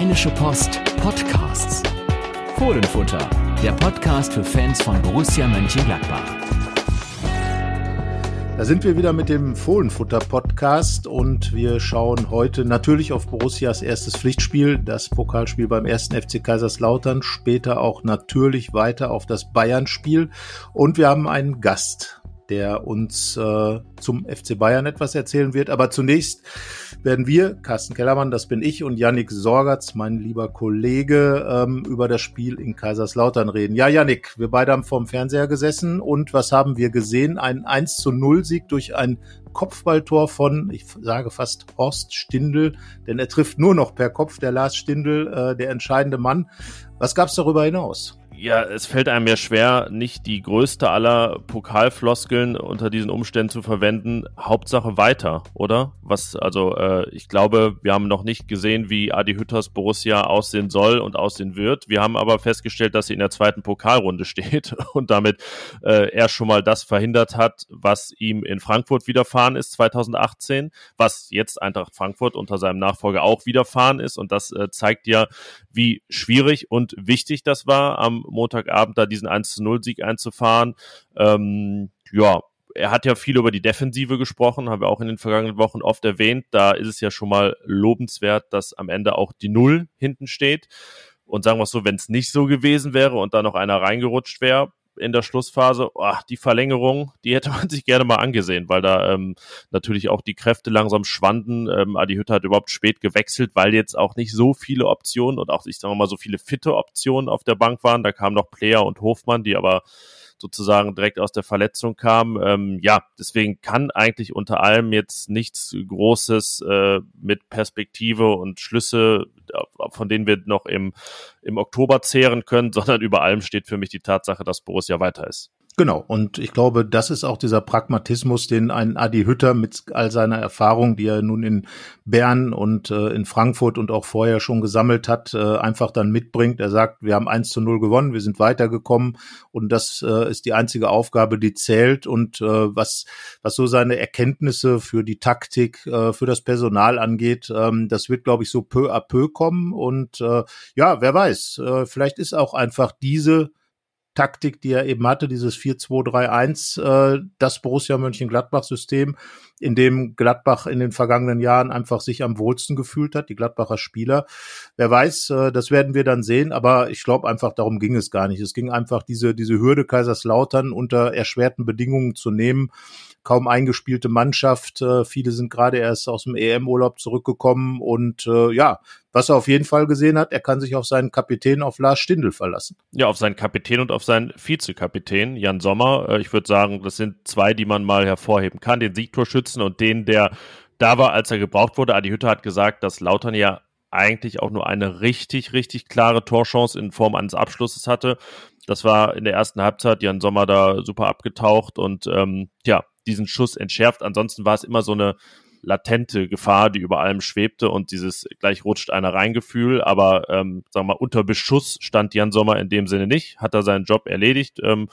Rheinische Post Podcasts. Fohlenfutter, der Podcast für Fans von Borussia Mönchengladbach. Da sind wir wieder mit dem Fohlenfutter-Podcast und wir schauen heute natürlich auf Borussias erstes Pflichtspiel, das Pokalspiel beim ersten FC Kaiserslautern, später auch natürlich weiter auf das Bayern-Spiel und wir haben einen Gast der uns äh, zum FC Bayern etwas erzählen wird. Aber zunächst werden wir, Carsten Kellermann, das bin ich, und Yannick Sorgatz, mein lieber Kollege, ähm, über das Spiel in Kaiserslautern reden. Ja, Yannick, wir beide haben vorm Fernseher gesessen und was haben wir gesehen? Ein 1 zu 0 Sieg durch ein Kopfballtor von, ich sage fast Horst Stindl, denn er trifft nur noch per Kopf der Lars Stindl, äh, der entscheidende Mann. Was gab's darüber hinaus? Ja, es fällt einem ja schwer, nicht die größte aller Pokalfloskeln unter diesen Umständen zu verwenden. Hauptsache weiter, oder? Was, also, äh, ich glaube, wir haben noch nicht gesehen, wie Adi Hütters Borussia aussehen soll und aussehen wird. Wir haben aber festgestellt, dass sie in der zweiten Pokalrunde steht und damit äh, er schon mal das verhindert hat, was ihm in Frankfurt widerfahren ist 2018, was jetzt Eintracht Frankfurt unter seinem Nachfolger auch widerfahren ist. Und das äh, zeigt ja, wie schwierig und wichtig das war am Montagabend da diesen 1 zu 0 Sieg einzufahren. Ähm, ja, er hat ja viel über die Defensive gesprochen, haben wir auch in den vergangenen Wochen oft erwähnt. Da ist es ja schon mal lobenswert, dass am Ende auch die Null hinten steht. Und sagen wir es so, wenn es nicht so gewesen wäre und da noch einer reingerutscht wäre, in der Schlussphase, oh, die Verlängerung, die hätte man sich gerne mal angesehen, weil da ähm, natürlich auch die Kräfte langsam schwanden. Ähm, Adi Hütter hat überhaupt spät gewechselt, weil jetzt auch nicht so viele Optionen und auch, ich sage mal, so viele fitte Optionen auf der Bank waren. Da kamen noch Player und Hofmann, die aber sozusagen direkt aus der Verletzung kam. Ähm, ja, deswegen kann eigentlich unter allem jetzt nichts Großes äh, mit Perspektive und Schlüsse, von denen wir noch im, im Oktober zehren können, sondern über allem steht für mich die Tatsache, dass Borussia weiter ist. Genau, und ich glaube, das ist auch dieser Pragmatismus, den ein Adi Hütter mit all seiner Erfahrung, die er nun in Bern und äh, in Frankfurt und auch vorher schon gesammelt hat, äh, einfach dann mitbringt. Er sagt, wir haben eins zu null gewonnen, wir sind weitergekommen und das äh, ist die einzige Aufgabe, die zählt und äh, was, was so seine Erkenntnisse für die Taktik, äh, für das Personal angeht, ähm, das wird, glaube ich, so peu à peu kommen und äh, ja, wer weiß, vielleicht ist auch einfach diese Taktik, die er eben hatte, dieses 4-2-3-1, äh, das Borussia Mönchengladbach-System, in dem Gladbach in den vergangenen Jahren einfach sich am wohlsten gefühlt hat, die Gladbacher Spieler. Wer weiß, äh, das werden wir dann sehen, aber ich glaube einfach, darum ging es gar nicht. Es ging einfach, diese, diese Hürde Kaiserslautern unter erschwerten Bedingungen zu nehmen kaum eingespielte Mannschaft. Äh, viele sind gerade erst aus dem EM-Urlaub zurückgekommen und äh, ja, was er auf jeden Fall gesehen hat, er kann sich auf seinen Kapitän, auf Lars Stindl verlassen. Ja, auf seinen Kapitän und auf seinen Vizekapitän, Jan Sommer. Äh, ich würde sagen, das sind zwei, die man mal hervorheben kann. Den Siegtorschützen und den, der da war, als er gebraucht wurde. Adi Hütter hat gesagt, dass Lautern ja eigentlich auch nur eine richtig, richtig klare Torchance in Form eines Abschlusses hatte. Das war in der ersten Halbzeit Jan Sommer da super abgetaucht und ähm, ja, diesen Schuss entschärft. Ansonsten war es immer so eine latente Gefahr, die über allem schwebte und dieses gleich rutscht einer Reingefühl, aber ähm, sagen wir mal, unter Beschuss stand Jan Sommer in dem Sinne nicht, hat er seinen Job erledigt, ähm,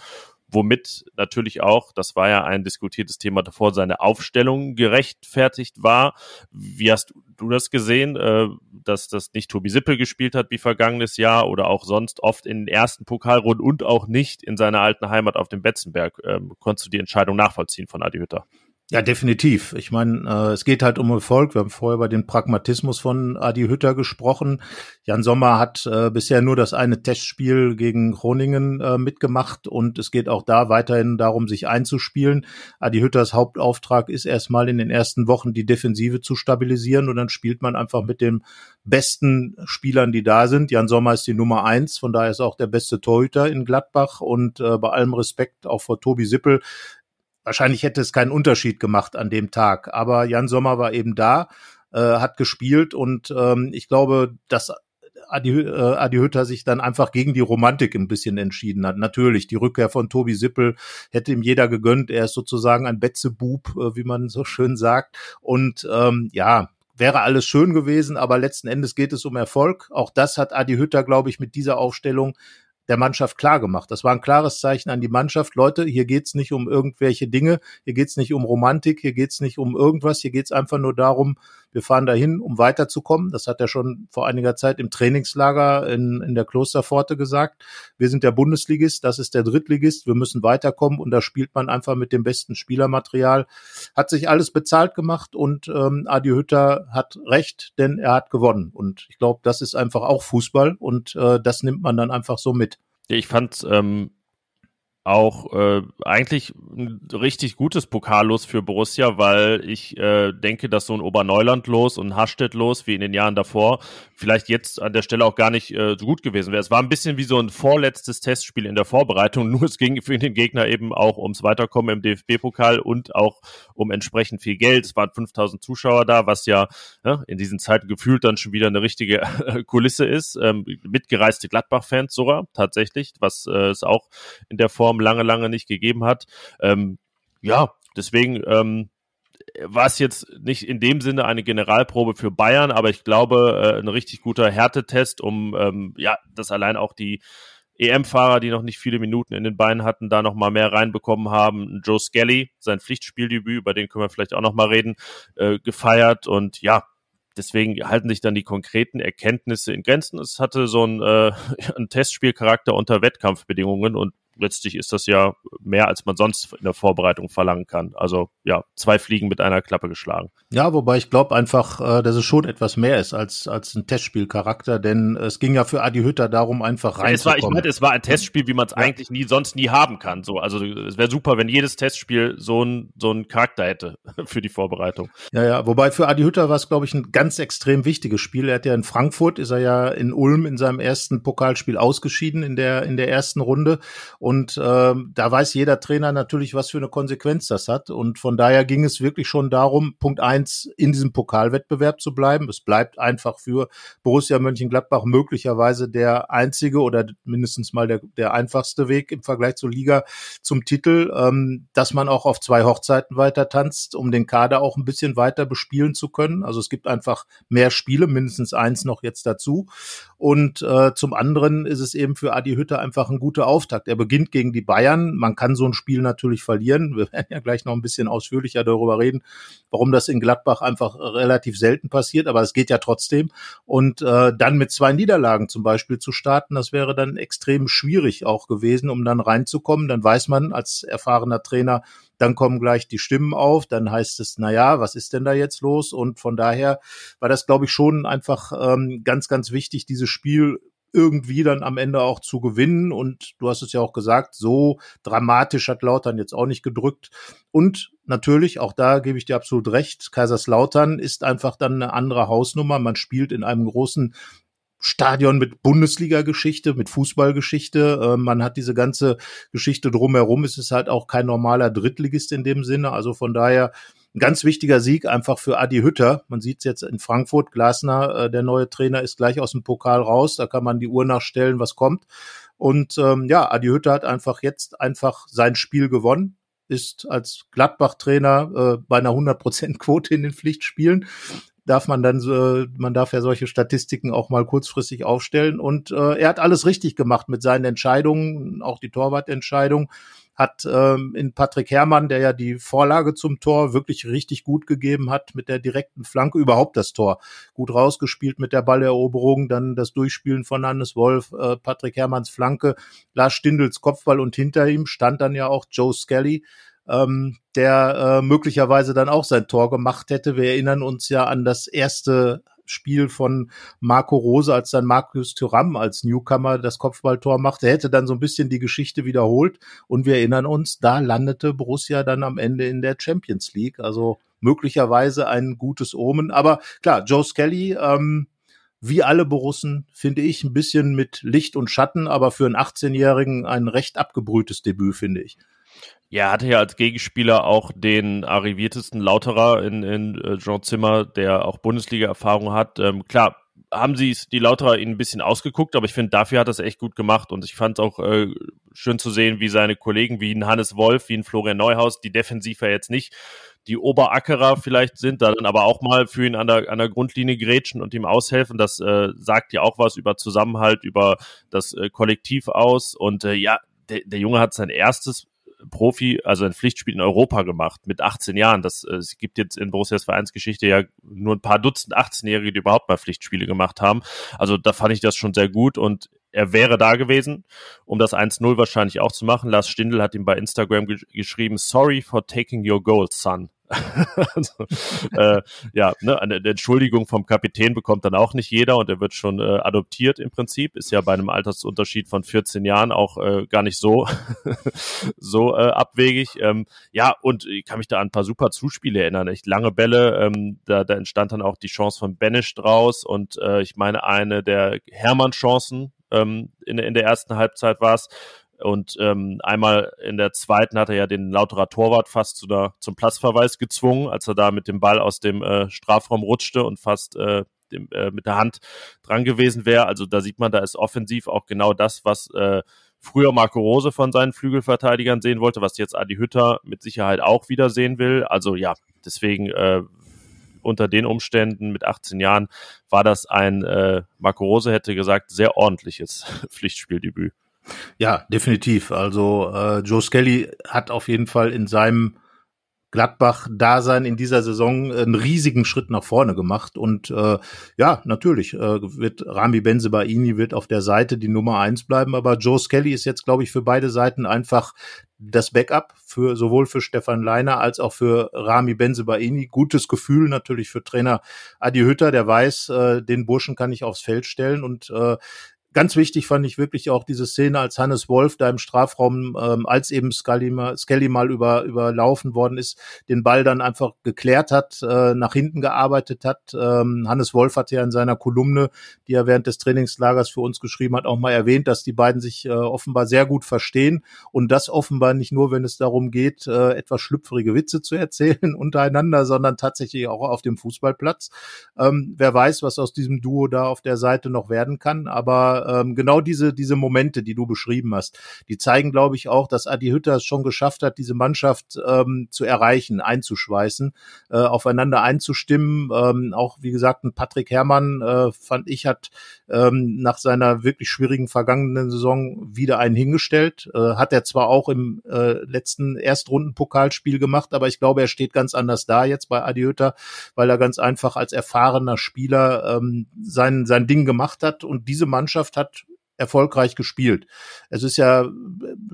womit natürlich auch, das war ja ein diskutiertes Thema davor, seine Aufstellung gerechtfertigt war. Wie hast du das gesehen, äh, dass das nicht Tobi Sippel gespielt hat wie vergangenes Jahr oder auch sonst oft in den ersten Pokalrunden und auch nicht in seiner alten Heimat auf dem Betzenberg? Ähm, konntest du die Entscheidung nachvollziehen von Adi Hütter? Ja, definitiv. Ich meine, äh, es geht halt um Erfolg. Wir haben vorher über den Pragmatismus von Adi Hütter gesprochen. Jan Sommer hat äh, bisher nur das eine Testspiel gegen Groningen äh, mitgemacht und es geht auch da weiterhin darum, sich einzuspielen. Adi Hütters Hauptauftrag ist erstmal in den ersten Wochen die Defensive zu stabilisieren und dann spielt man einfach mit den besten Spielern, die da sind. Jan Sommer ist die Nummer eins, von daher ist auch der beste Torhüter in Gladbach und äh, bei allem Respekt auch vor Tobi Sippel wahrscheinlich hätte es keinen Unterschied gemacht an dem Tag. Aber Jan Sommer war eben da, äh, hat gespielt und ähm, ich glaube, dass Adi, äh, Adi Hütter sich dann einfach gegen die Romantik ein bisschen entschieden hat. Natürlich, die Rückkehr von Tobi Sippel hätte ihm jeder gegönnt. Er ist sozusagen ein Betzebub, äh, wie man so schön sagt. Und ähm, ja, wäre alles schön gewesen, aber letzten Endes geht es um Erfolg. Auch das hat Adi Hütter, glaube ich, mit dieser Aufstellung der Mannschaft klar gemacht. Das war ein klares Zeichen an die Mannschaft. Leute, hier geht's nicht um irgendwelche Dinge, hier geht's nicht um Romantik, hier geht's nicht um irgendwas, hier geht's einfach nur darum, wir fahren dahin, um weiterzukommen. Das hat er schon vor einiger Zeit im Trainingslager in, in der Klosterpforte gesagt. Wir sind der Bundesligist, das ist der Drittligist, wir müssen weiterkommen und da spielt man einfach mit dem besten Spielermaterial. Hat sich alles bezahlt gemacht und ähm, Adi Hütter hat recht, denn er hat gewonnen. Und ich glaube, das ist einfach auch Fußball und äh, das nimmt man dann einfach so mit. Ich fand ähm, auch äh, eigentlich ein richtig gutes Pokallos für Borussia, weil ich äh, denke, dass so ein Oberneuland los und ein Hastedt los wie in den Jahren davor vielleicht jetzt an der Stelle auch gar nicht äh, so gut gewesen wäre. Es war ein bisschen wie so ein vorletztes Testspiel in der Vorbereitung, nur es ging für den Gegner eben auch ums Weiterkommen im DFB-Pokal und auch um entsprechend viel Geld. Es waren 5000 Zuschauer da, was ja, ja in diesen Zeiten gefühlt dann schon wieder eine richtige Kulisse ist. Ähm, mitgereiste Gladbach-Fans sogar tatsächlich, was äh, es auch in der Form Form lange, lange nicht gegeben hat. Ähm, ja, deswegen ähm, war es jetzt nicht in dem Sinne eine Generalprobe für Bayern, aber ich glaube, äh, ein richtig guter Härtetest, um ähm, ja, das allein auch die EM-Fahrer, die noch nicht viele Minuten in den Beinen hatten, da noch mal mehr reinbekommen haben. Joe Skelly, sein Pflichtspieldebüt, über den können wir vielleicht auch noch mal reden, äh, gefeiert und ja, deswegen halten sich dann die konkreten Erkenntnisse in Grenzen. Es hatte so ein, äh, ein Testspielcharakter unter Wettkampfbedingungen und letztlich ist das ja mehr, als man sonst in der Vorbereitung verlangen kann. Also ja, zwei Fliegen mit einer Klappe geschlagen. Ja, wobei ich glaube einfach, äh, dass es schon etwas mehr ist als, als ein Testspielcharakter, denn es ging ja für Adi Hütter darum, einfach reinzukommen. Es war, ich meine, es war ein Testspiel, wie man es ja. eigentlich nie, sonst nie haben kann. So, also es wäre super, wenn jedes Testspiel so ein so einen Charakter hätte für die Vorbereitung. Ja, ja, wobei für Adi Hütter war es, glaube ich, ein ganz extrem wichtiges Spiel. Er hat ja in Frankfurt, ist er ja in Ulm in seinem ersten Pokalspiel ausgeschieden in der, in der ersten Runde. Und äh, da weiß jeder Trainer natürlich, was für eine Konsequenz das hat. Und von daher ging es wirklich schon darum, Punkt eins, in diesem Pokalwettbewerb zu bleiben. Es bleibt einfach für Borussia Mönchengladbach möglicherweise der einzige oder mindestens mal der, der einfachste Weg im Vergleich zur Liga zum Titel, ähm, dass man auch auf zwei Hochzeiten weiter tanzt, um den Kader auch ein bisschen weiter bespielen zu können. Also es gibt einfach mehr Spiele, mindestens eins noch jetzt dazu. Und äh, zum anderen ist es eben für Adi Hütter einfach ein guter Auftakt. Er beginnt gegen die Bayern. Man kann so ein Spiel natürlich verlieren. Wir werden ja gleich noch ein bisschen ausführlicher darüber reden, warum das in Gladbach einfach relativ selten passiert. Aber es geht ja trotzdem. Und äh, dann mit zwei Niederlagen zum Beispiel zu starten, das wäre dann extrem schwierig auch gewesen, um dann reinzukommen. Dann weiß man als erfahrener Trainer, dann kommen gleich die Stimmen auf, dann heißt es, na ja, was ist denn da jetzt los? Und von daher war das, glaube ich, schon einfach ähm, ganz, ganz wichtig, dieses Spiel irgendwie dann am Ende auch zu gewinnen. Und du hast es ja auch gesagt, so dramatisch hat Lautern jetzt auch nicht gedrückt. Und natürlich, auch da gebe ich dir absolut recht, Kaiserslautern ist einfach dann eine andere Hausnummer. Man spielt in einem großen Stadion mit Bundesliga-Geschichte, mit Fußballgeschichte. Äh, man hat diese ganze Geschichte drumherum. Es ist halt auch kein normaler Drittligist in dem Sinne. Also von daher ein ganz wichtiger Sieg einfach für Adi Hütter. Man sieht es jetzt in Frankfurt. Glasner, äh, der neue Trainer, ist gleich aus dem Pokal raus. Da kann man die Uhr nachstellen, was kommt. Und ähm, ja, Adi Hütter hat einfach jetzt einfach sein Spiel gewonnen ist als Gladbach-Trainer äh, bei einer 100%-Quote in den Pflichtspielen darf man dann so, man darf ja solche Statistiken auch mal kurzfristig aufstellen. Und äh, er hat alles richtig gemacht mit seinen Entscheidungen, auch die Torwartentscheidung hat ähm, in Patrick Herrmann, der ja die Vorlage zum Tor wirklich richtig gut gegeben hat, mit der direkten Flanke überhaupt das Tor gut rausgespielt mit der Balleroberung, dann das Durchspielen von Hannes Wolf, äh, Patrick Herrmanns Flanke, Lars Stindels Kopfball und hinter ihm stand dann ja auch Joe Skelly, ähm, der äh, möglicherweise dann auch sein Tor gemacht hätte. Wir erinnern uns ja an das erste Spiel von Marco Rose, als dann Markus Thuram als Newcomer das Kopfballtor machte. Hätte dann so ein bisschen die Geschichte wiederholt. Und wir erinnern uns, da landete Borussia dann am Ende in der Champions League. Also möglicherweise ein gutes Omen. Aber klar, Joe Skelly, ähm, wie alle Borussen, finde ich, ein bisschen mit Licht und Schatten, aber für einen 18-Jährigen ein recht abgebrühtes Debüt, finde ich. Ja, er hatte ja als Gegenspieler auch den arriviertesten Lauterer in, in äh, Jean Zimmer, der auch Bundesliga-Erfahrung hat. Ähm, klar, haben sie die Lauterer ihn ein bisschen ausgeguckt, aber ich finde, dafür hat er es echt gut gemacht und ich fand es auch äh, schön zu sehen, wie seine Kollegen, wie ein Hannes Wolf, wie ein Florian Neuhaus, die defensiv ja jetzt nicht die Oberackerer vielleicht sind, da dann aber auch mal für ihn an der, an der Grundlinie grätschen und ihm aushelfen. Das äh, sagt ja auch was über Zusammenhalt, über das äh, Kollektiv aus. Und äh, ja, der, der Junge hat sein erstes Profi, also ein Pflichtspiel in Europa gemacht mit 18 Jahren. Das äh, es gibt jetzt in Borussias Vereinsgeschichte ja nur ein paar Dutzend 18-Jährige, die überhaupt mal Pflichtspiele gemacht haben. Also da fand ich das schon sehr gut und er wäre da gewesen, um das 1-0 wahrscheinlich auch zu machen. Lars Stindl hat ihm bei Instagram ge geschrieben, sorry for taking your goal, son. also, äh, ja, ne, eine Entschuldigung vom Kapitän bekommt dann auch nicht jeder und er wird schon äh, adoptiert im Prinzip. Ist ja bei einem Altersunterschied von 14 Jahren auch äh, gar nicht so, so äh, abwegig. Ähm, ja, und ich kann mich da an ein paar super Zuspiele erinnern. Echt lange Bälle. Ähm, da, da entstand dann auch die Chance von Benisch draus und äh, ich meine eine der Hermann-Chancen, ähm, in, in der ersten Halbzeit war es. Und ähm, einmal in der zweiten hat er ja den Lauterer Torwart fast zu der, zum Platzverweis gezwungen, als er da mit dem Ball aus dem äh, Strafraum rutschte und fast äh, dem, äh, mit der Hand dran gewesen wäre. Also da sieht man, da ist offensiv auch genau das, was äh, früher Marco Rose von seinen Flügelverteidigern sehen wollte, was jetzt Adi Hütter mit Sicherheit auch wieder sehen will. Also ja, deswegen äh, unter den Umständen mit 18 Jahren war das ein, äh, Marco Rose hätte gesagt, sehr ordentliches Pflichtspieldebüt. Ja, definitiv. Also äh, Joe Skelly hat auf jeden Fall in seinem Gladbach-Dasein in dieser Saison einen riesigen Schritt nach vorne gemacht. Und äh, ja, natürlich äh, wird Rami Benzebaini wird auf der Seite die Nummer eins bleiben, aber Joe Skelly ist jetzt, glaube ich, für beide Seiten einfach das Backup für sowohl für Stefan Leiner als auch für Rami Benzebaini. Gutes Gefühl natürlich für Trainer Adi Hütter, der weiß, äh, den Burschen kann ich aufs Feld stellen und äh, Ganz wichtig fand ich wirklich auch diese Szene, als Hannes Wolf da im Strafraum, ähm, als eben Scully mal, Skelly mal über, überlaufen worden ist, den Ball dann einfach geklärt hat, äh, nach hinten gearbeitet hat. Ähm, Hannes Wolf hat ja in seiner Kolumne, die er während des Trainingslagers für uns geschrieben hat, auch mal erwähnt, dass die beiden sich äh, offenbar sehr gut verstehen und das offenbar nicht nur, wenn es darum geht, äh, etwas schlüpfrige Witze zu erzählen untereinander, sondern tatsächlich auch auf dem Fußballplatz. Ähm, wer weiß, was aus diesem Duo da auf der Seite noch werden kann, aber ähm, genau diese, diese Momente, die du beschrieben hast, die zeigen, glaube ich, auch, dass Adi Hütter es schon geschafft hat, diese Mannschaft ähm, zu erreichen, einzuschweißen, äh, aufeinander einzustimmen. Ähm, auch, wie gesagt, Patrick Herrmann, äh, fand ich, hat ähm, nach seiner wirklich schwierigen vergangenen Saison wieder einen hingestellt. Äh, hat er zwar auch im äh, letzten Erstrunden-Pokalspiel gemacht, aber ich glaube, er steht ganz anders da jetzt bei Adi Hütter, weil er ganz einfach als erfahrener Spieler ähm, sein, sein Ding gemacht hat und diese Mannschaft hat erfolgreich gespielt. Es ist ja,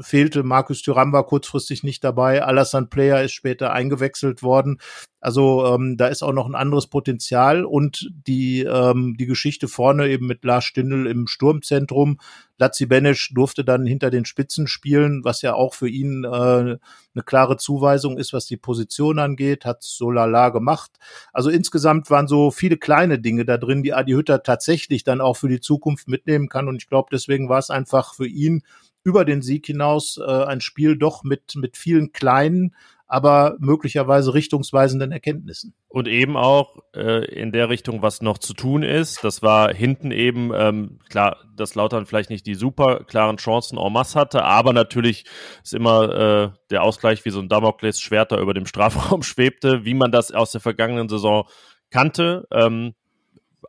fehlte Markus Thuram war kurzfristig nicht dabei, Alassane Player ist später eingewechselt worden. Also ähm, da ist auch noch ein anderes Potenzial und die, ähm, die Geschichte vorne eben mit Lars Stindl im Sturmzentrum. Lazzi Benesch durfte dann hinter den Spitzen spielen, was ja auch für ihn äh, eine klare Zuweisung ist, was die Position angeht, hat so lala gemacht. Also insgesamt waren so viele kleine Dinge da drin, die Adi Hütter tatsächlich dann auch für die Zukunft mitnehmen kann. Und ich glaube, deswegen war es einfach für ihn über den Sieg hinaus äh, ein Spiel doch mit, mit vielen kleinen, aber möglicherweise richtungsweisenden Erkenntnissen. Und eben auch äh, in der Richtung, was noch zu tun ist. Das war hinten eben, ähm, klar, dass Lautern vielleicht nicht die super klaren Chancen en masse hatte, aber natürlich ist immer äh, der Ausgleich wie so ein Damoklesschwert da über dem Strafraum schwebte, wie man das aus der vergangenen Saison kannte. Ähm,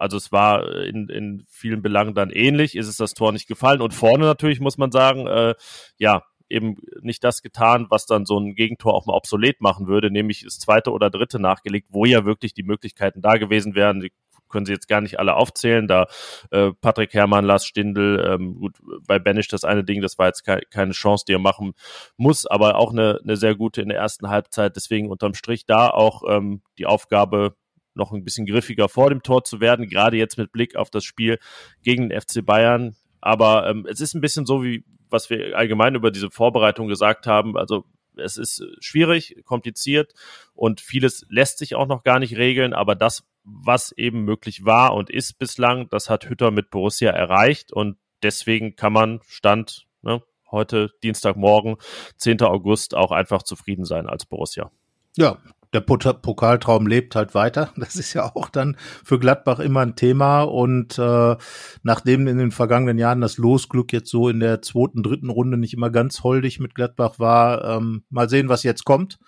also es war in, in vielen Belangen dann ähnlich, ist es das Tor nicht gefallen. Und vorne natürlich muss man sagen, äh, ja, eben nicht das getan, was dann so ein Gegentor auch mal obsolet machen würde, nämlich das zweite oder dritte nachgelegt, wo ja wirklich die Möglichkeiten da gewesen wären. Die können sie jetzt gar nicht alle aufzählen. Da äh, Patrick Herrmann, Lars Stindl, ähm, gut, bei Benisch das eine Ding, das war jetzt ke keine Chance, die er machen muss, aber auch eine, eine sehr gute in der ersten Halbzeit. Deswegen unterm Strich da auch ähm, die Aufgabe, noch ein bisschen griffiger vor dem Tor zu werden, gerade jetzt mit Blick auf das Spiel gegen den FC Bayern. Aber ähm, es ist ein bisschen so, wie was wir allgemein über diese Vorbereitung gesagt haben. Also es ist schwierig, kompliziert und vieles lässt sich auch noch gar nicht regeln, aber das, was eben möglich war und ist bislang, das hat Hütter mit Borussia erreicht und deswegen kann man Stand ne, heute Dienstagmorgen, 10. August, auch einfach zufrieden sein als Borussia. Ja, der Pokaltraum lebt halt weiter. Das ist ja auch dann für Gladbach immer ein Thema. Und äh, nachdem in den vergangenen Jahren das Losglück jetzt so in der zweiten, dritten Runde nicht immer ganz holdig mit Gladbach war, ähm, mal sehen, was jetzt kommt.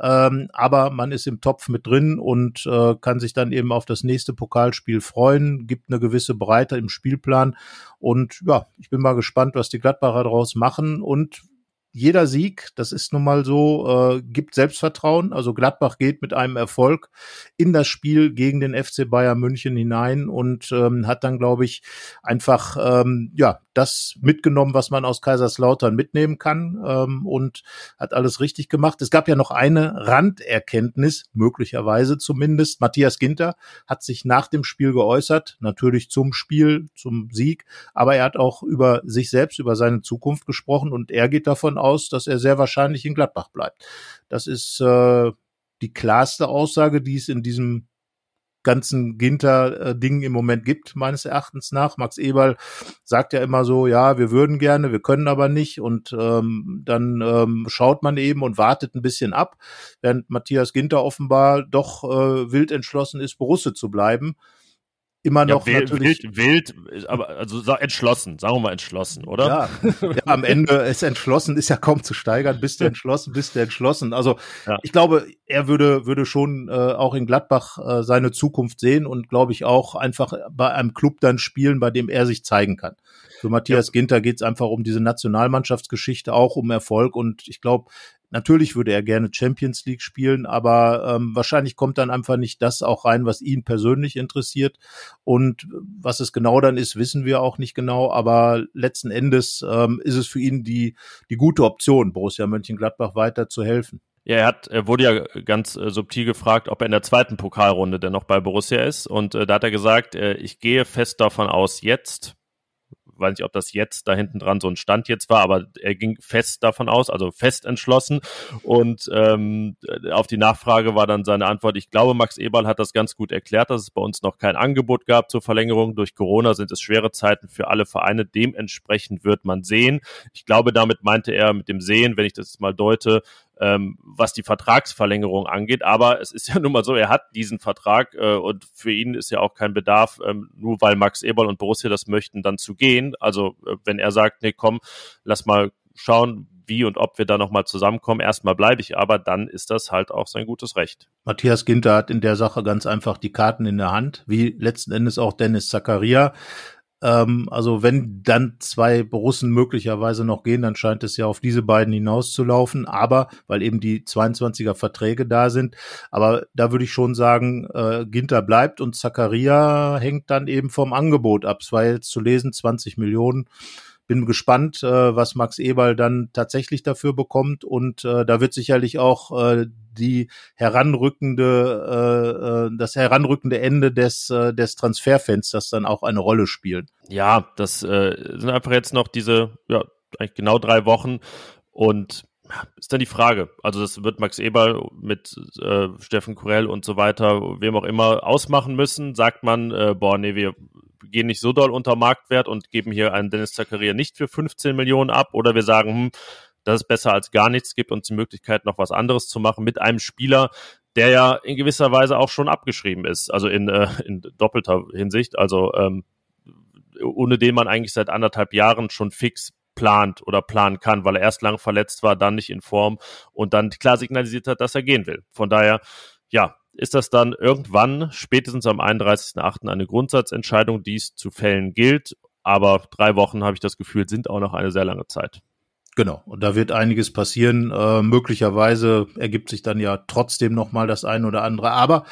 Ähm, aber man ist im Topf mit drin und äh, kann sich dann eben auf das nächste Pokalspiel freuen, gibt eine gewisse Breite im Spielplan. Und ja, ich bin mal gespannt, was die Gladbacher daraus machen. Und jeder Sieg, das ist nun mal so, äh, gibt Selbstvertrauen. Also Gladbach geht mit einem Erfolg in das Spiel gegen den FC Bayern München hinein und ähm, hat dann, glaube ich, einfach ähm, ja das mitgenommen, was man aus Kaiserslautern mitnehmen kann ähm, und hat alles richtig gemacht. Es gab ja noch eine Randerkenntnis, möglicherweise zumindest. Matthias Ginter hat sich nach dem Spiel geäußert, natürlich zum Spiel, zum Sieg, aber er hat auch über sich selbst, über seine Zukunft gesprochen und er geht davon aus, dass er sehr wahrscheinlich in Gladbach bleibt. Das ist äh, die klarste Aussage, die es in diesem ganzen Ginter-Ding im Moment gibt, meines Erachtens nach. Max Eberl sagt ja immer so, ja, wir würden gerne, wir können aber nicht. Und ähm, dann ähm, schaut man eben und wartet ein bisschen ab, während Matthias Ginter offenbar doch äh, wild entschlossen ist, Borusse zu bleiben immer noch ja, wild, natürlich wild, wild, aber also entschlossen, sagen wir mal entschlossen, oder? Ja, ja am Ende ist entschlossen, ist ja kaum zu steigern. Bist du entschlossen, bist du entschlossen. Also ja. ich glaube, er würde würde schon äh, auch in Gladbach äh, seine Zukunft sehen und glaube ich auch einfach bei einem Club dann spielen, bei dem er sich zeigen kann. Für Matthias ja. Ginter geht es einfach um diese Nationalmannschaftsgeschichte, auch um Erfolg und ich glaube, Natürlich würde er gerne Champions League spielen, aber ähm, wahrscheinlich kommt dann einfach nicht das auch rein, was ihn persönlich interessiert. Und was es genau dann ist, wissen wir auch nicht genau. Aber letzten Endes ähm, ist es für ihn die, die gute Option, Borussia Mönchengladbach weiter zu helfen. Ja, er hat, er wurde ja ganz äh, subtil gefragt, ob er in der zweiten Pokalrunde denn noch bei Borussia ist. Und äh, da hat er gesagt, äh, ich gehe fest davon aus, jetzt, weiß nicht, ob das jetzt da hinten dran so ein Stand jetzt war, aber er ging fest davon aus, also fest entschlossen. Und ähm, auf die Nachfrage war dann seine Antwort, ich glaube, Max Eberl hat das ganz gut erklärt, dass es bei uns noch kein Angebot gab zur Verlängerung. Durch Corona sind es schwere Zeiten für alle Vereine. Dementsprechend wird man sehen. Ich glaube, damit meinte er mit dem Sehen, wenn ich das mal deute, ähm, was die Vertragsverlängerung angeht. Aber es ist ja nun mal so, er hat diesen Vertrag äh, und für ihn ist ja auch kein Bedarf, ähm, nur weil Max Eberl und Borussia das möchten, dann zu gehen. Also äh, wenn er sagt, nee, komm, lass mal schauen, wie und ob wir da nochmal zusammenkommen. Erstmal bleibe ich aber, dann ist das halt auch sein gutes Recht. Matthias Ginter hat in der Sache ganz einfach die Karten in der Hand, wie letzten Endes auch Dennis Zakaria. Ähm, also wenn dann zwei Borussen möglicherweise noch gehen, dann scheint es ja auf diese beiden hinauszulaufen. Aber weil eben die 22er Verträge da sind, aber da würde ich schon sagen, äh, Ginter bleibt und Zakaria hängt dann eben vom Angebot ab. Es war jetzt zu lesen 20 Millionen bin gespannt, äh, was Max Eberl dann tatsächlich dafür bekommt. Und äh, da wird sicherlich auch äh, die heranrückende, äh, äh, das heranrückende Ende des, äh, des Transferfensters dann auch eine Rolle spielen. Ja, das äh, sind einfach jetzt noch diese, ja, eigentlich genau drei Wochen und ist dann die Frage. Also das wird Max Eberl mit äh, Steffen Kurell und so weiter, wem auch immer, ausmachen müssen. Sagt man, äh, boah, nee, wir gehen nicht so doll unter Marktwert und geben hier einen Dennis Zakaria nicht für 15 Millionen ab oder wir sagen, hm, das ist besser als gar nichts, gibt uns die Möglichkeit, noch was anderes zu machen mit einem Spieler, der ja in gewisser Weise auch schon abgeschrieben ist, also in, äh, in doppelter Hinsicht, also ähm, ohne den man eigentlich seit anderthalb Jahren schon fix plant oder planen kann, weil er erst lang verletzt war, dann nicht in Form und dann klar signalisiert hat, dass er gehen will. Von daher, ja, ist das dann irgendwann, spätestens am 31.08. eine Grundsatzentscheidung, die es zu fällen gilt. Aber drei Wochen, habe ich das Gefühl, sind auch noch eine sehr lange Zeit. Genau, und da wird einiges passieren. Äh, möglicherweise ergibt sich dann ja trotzdem noch mal das eine oder andere. Aber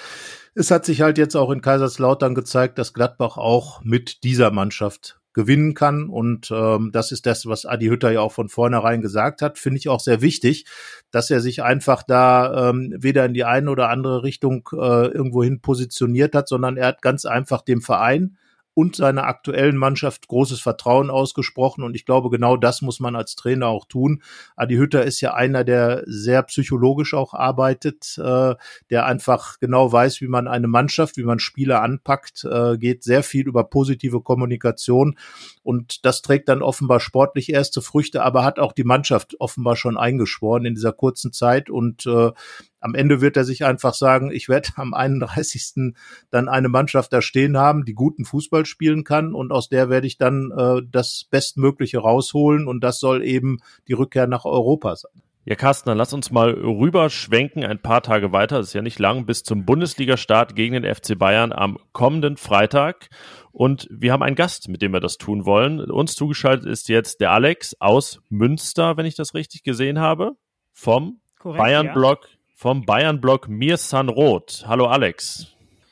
es hat sich halt jetzt auch in Kaiserslautern gezeigt, dass Gladbach auch mit dieser Mannschaft gewinnen kann. Und ähm, das ist das, was Adi Hütter ja auch von vornherein gesagt hat. Finde ich auch sehr wichtig, dass er sich einfach da ähm, weder in die eine oder andere Richtung äh, irgendwohin positioniert hat, sondern er hat ganz einfach dem Verein und seiner aktuellen Mannschaft großes Vertrauen ausgesprochen. Und ich glaube, genau das muss man als Trainer auch tun. Adi Hütter ist ja einer, der sehr psychologisch auch arbeitet, äh, der einfach genau weiß, wie man eine Mannschaft, wie man Spieler anpackt, äh, geht sehr viel über positive Kommunikation. Und das trägt dann offenbar sportlich erste Früchte, aber hat auch die Mannschaft offenbar schon eingeschworen in dieser kurzen Zeit. Und äh, am Ende wird er sich einfach sagen, ich werde am 31. dann eine Mannschaft da stehen haben, die guten Fußball spielen kann und aus der werde ich dann äh, das Bestmögliche rausholen und das soll eben die Rückkehr nach Europa sein. Ja, Carsten, dann lass uns mal rüberschwenken ein paar Tage weiter, das ist ja nicht lang, bis zum Bundesliga-Start gegen den FC Bayern am kommenden Freitag. Und wir haben einen Gast, mit dem wir das tun wollen. Uns zugeschaltet ist jetzt der Alex aus Münster, wenn ich das richtig gesehen habe, vom Bayern-Blog, ja. Vom Bayern-Blog Mir San Roth. Hallo Alex.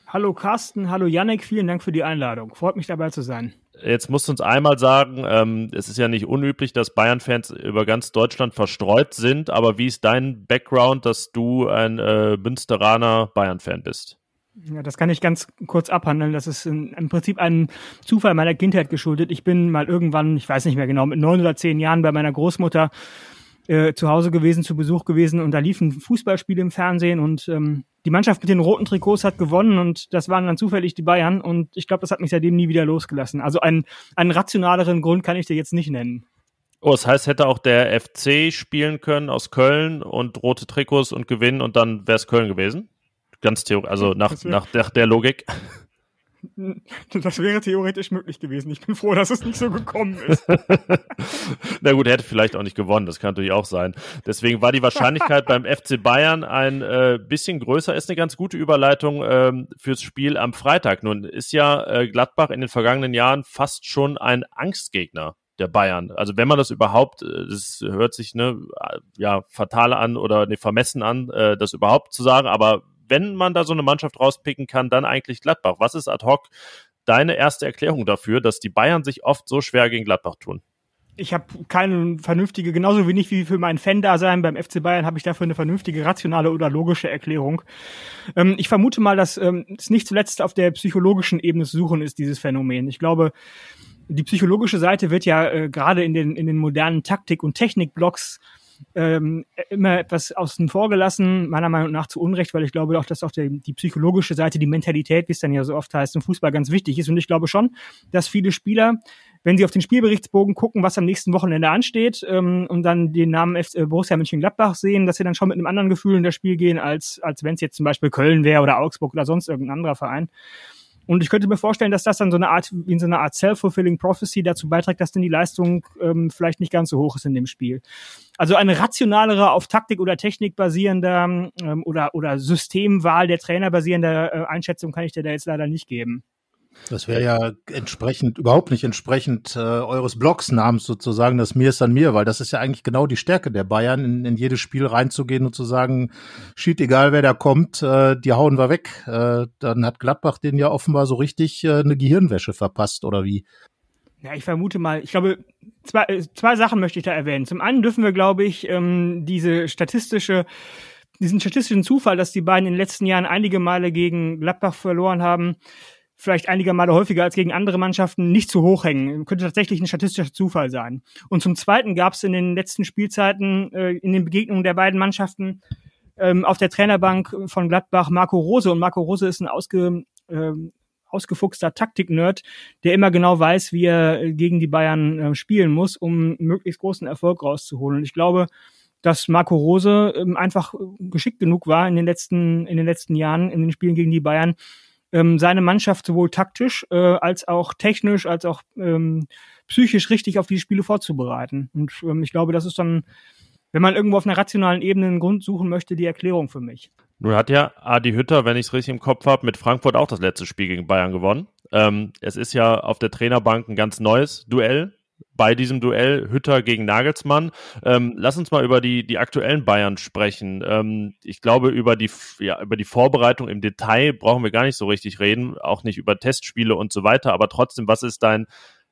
Hallo Carsten, hallo Yannick, vielen Dank für die Einladung. Freut mich dabei zu sein. Jetzt musst du uns einmal sagen, ähm, es ist ja nicht unüblich, dass Bayern-Fans über ganz Deutschland verstreut sind, aber wie ist dein Background, dass du ein äh, Münsteraner Bayern-Fan bist? Ja, das kann ich ganz kurz abhandeln. Das ist in, im Prinzip ein Zufall meiner Kindheit geschuldet. Ich bin mal irgendwann, ich weiß nicht mehr genau, mit neun oder zehn Jahren bei meiner Großmutter äh, zu Hause gewesen, zu Besuch gewesen und da liefen Fußballspiele im Fernsehen und ähm, die Mannschaft mit den roten Trikots hat gewonnen und das waren dann zufällig die Bayern und ich glaube, das hat mich seitdem nie wieder losgelassen. Also einen, einen rationaleren Grund kann ich dir jetzt nicht nennen. Oh, das heißt, hätte auch der FC spielen können aus Köln und rote Trikots und gewinnen und dann wäre es Köln gewesen? Ganz theoretisch, also nach, nach der, der Logik. Das wäre theoretisch möglich gewesen. Ich bin froh, dass es nicht so gekommen ist. Na gut, er hätte vielleicht auch nicht gewonnen, das kann natürlich auch sein. Deswegen war die Wahrscheinlichkeit beim FC Bayern ein äh, bisschen größer. Ist eine ganz gute Überleitung ähm, fürs Spiel am Freitag. Nun ist ja äh, Gladbach in den vergangenen Jahren fast schon ein Angstgegner der Bayern. Also wenn man das überhaupt, äh, das hört sich ne, ja fatal an oder ne, vermessen an, äh, das überhaupt zu sagen, aber wenn man da so eine Mannschaft rauspicken kann, dann eigentlich Gladbach. Was ist ad hoc deine erste Erklärung dafür, dass die Bayern sich oft so schwer gegen Gladbach tun? ich habe keine vernünftige, genauso wenig wie für mein Fan-Dasein beim FC Bayern habe ich dafür eine vernünftige, rationale oder logische Erklärung. Ähm, ich vermute mal, dass ähm, es nicht zuletzt auf der psychologischen Ebene zu suchen ist, dieses Phänomen. Ich glaube, die psychologische Seite wird ja äh, gerade in den, in den modernen Taktik- und Technikblocks ähm, immer etwas außen vor gelassen, meiner Meinung nach zu Unrecht, weil ich glaube auch, dass auch der, die psychologische Seite, die Mentalität, wie es dann ja so oft heißt, im Fußball ganz wichtig ist. Und ich glaube schon, dass viele Spieler, wenn sie auf den Spielberichtsbogen gucken, was am nächsten Wochenende ansteht, ähm, und dann den Namen F äh, Borussia Mönchengladbach sehen, dass sie dann schon mit einem anderen Gefühl in das Spiel gehen, als, als wenn es jetzt zum Beispiel Köln wäre oder Augsburg oder sonst irgendein anderer Verein. Und ich könnte mir vorstellen, dass das dann so eine Art, wie in so einer Art self-fulfilling prophecy dazu beiträgt, dass dann die Leistung ähm, vielleicht nicht ganz so hoch ist in dem Spiel. Also eine rationalere, auf Taktik oder Technik basierende ähm, oder, oder Systemwahl der Trainer basierende äh, Einschätzung kann ich dir da jetzt leider nicht geben. Das wäre ja entsprechend, überhaupt nicht entsprechend äh, eures Blogsnamens sozusagen, das Mir ist an mir, weil das ist ja eigentlich genau die Stärke der Bayern, in, in jedes Spiel reinzugehen und zu sagen, schied egal wer da kommt, äh, die hauen wir weg. Äh, dann hat Gladbach den ja offenbar so richtig äh, eine Gehirnwäsche verpasst, oder wie? Ja, ich vermute mal, ich glaube, zwei, äh, zwei Sachen möchte ich da erwähnen. Zum einen dürfen wir, glaube ich, ähm, diese statistische diesen statistischen Zufall, dass die beiden in den letzten Jahren einige Male gegen Gladbach verloren haben, vielleicht einige Male häufiger als gegen andere Mannschaften nicht zu hoch hängen. Könnte tatsächlich ein statistischer Zufall sein. Und zum Zweiten gab es in den letzten Spielzeiten äh, in den Begegnungen der beiden Mannschaften ähm, auf der Trainerbank von Gladbach Marco Rose. Und Marco Rose ist ein ausge, äh, ausgefuchster Taktik-Nerd, der immer genau weiß, wie er gegen die Bayern äh, spielen muss, um möglichst großen Erfolg rauszuholen. Und ich glaube, dass Marco Rose ähm, einfach geschickt genug war in den letzten in den letzten Jahren in den Spielen gegen die Bayern, ähm, seine Mannschaft sowohl taktisch äh, als auch technisch als auch ähm, psychisch richtig auf die Spiele vorzubereiten. Und ähm, ich glaube, das ist dann, wenn man irgendwo auf einer rationalen Ebene einen Grund suchen möchte, die Erklärung für mich. Nun hat ja Adi Hütter, wenn ich es richtig im Kopf habe, mit Frankfurt auch das letzte Spiel gegen Bayern gewonnen. Ähm, es ist ja auf der Trainerbank ein ganz neues Duell bei diesem Duell Hütter gegen Nagelsmann. Ähm, lass uns mal über die, die aktuellen Bayern sprechen. Ähm, ich glaube, über die, ja, über die Vorbereitung im Detail brauchen wir gar nicht so richtig reden, auch nicht über Testspiele und so weiter. Aber trotzdem, was ist dein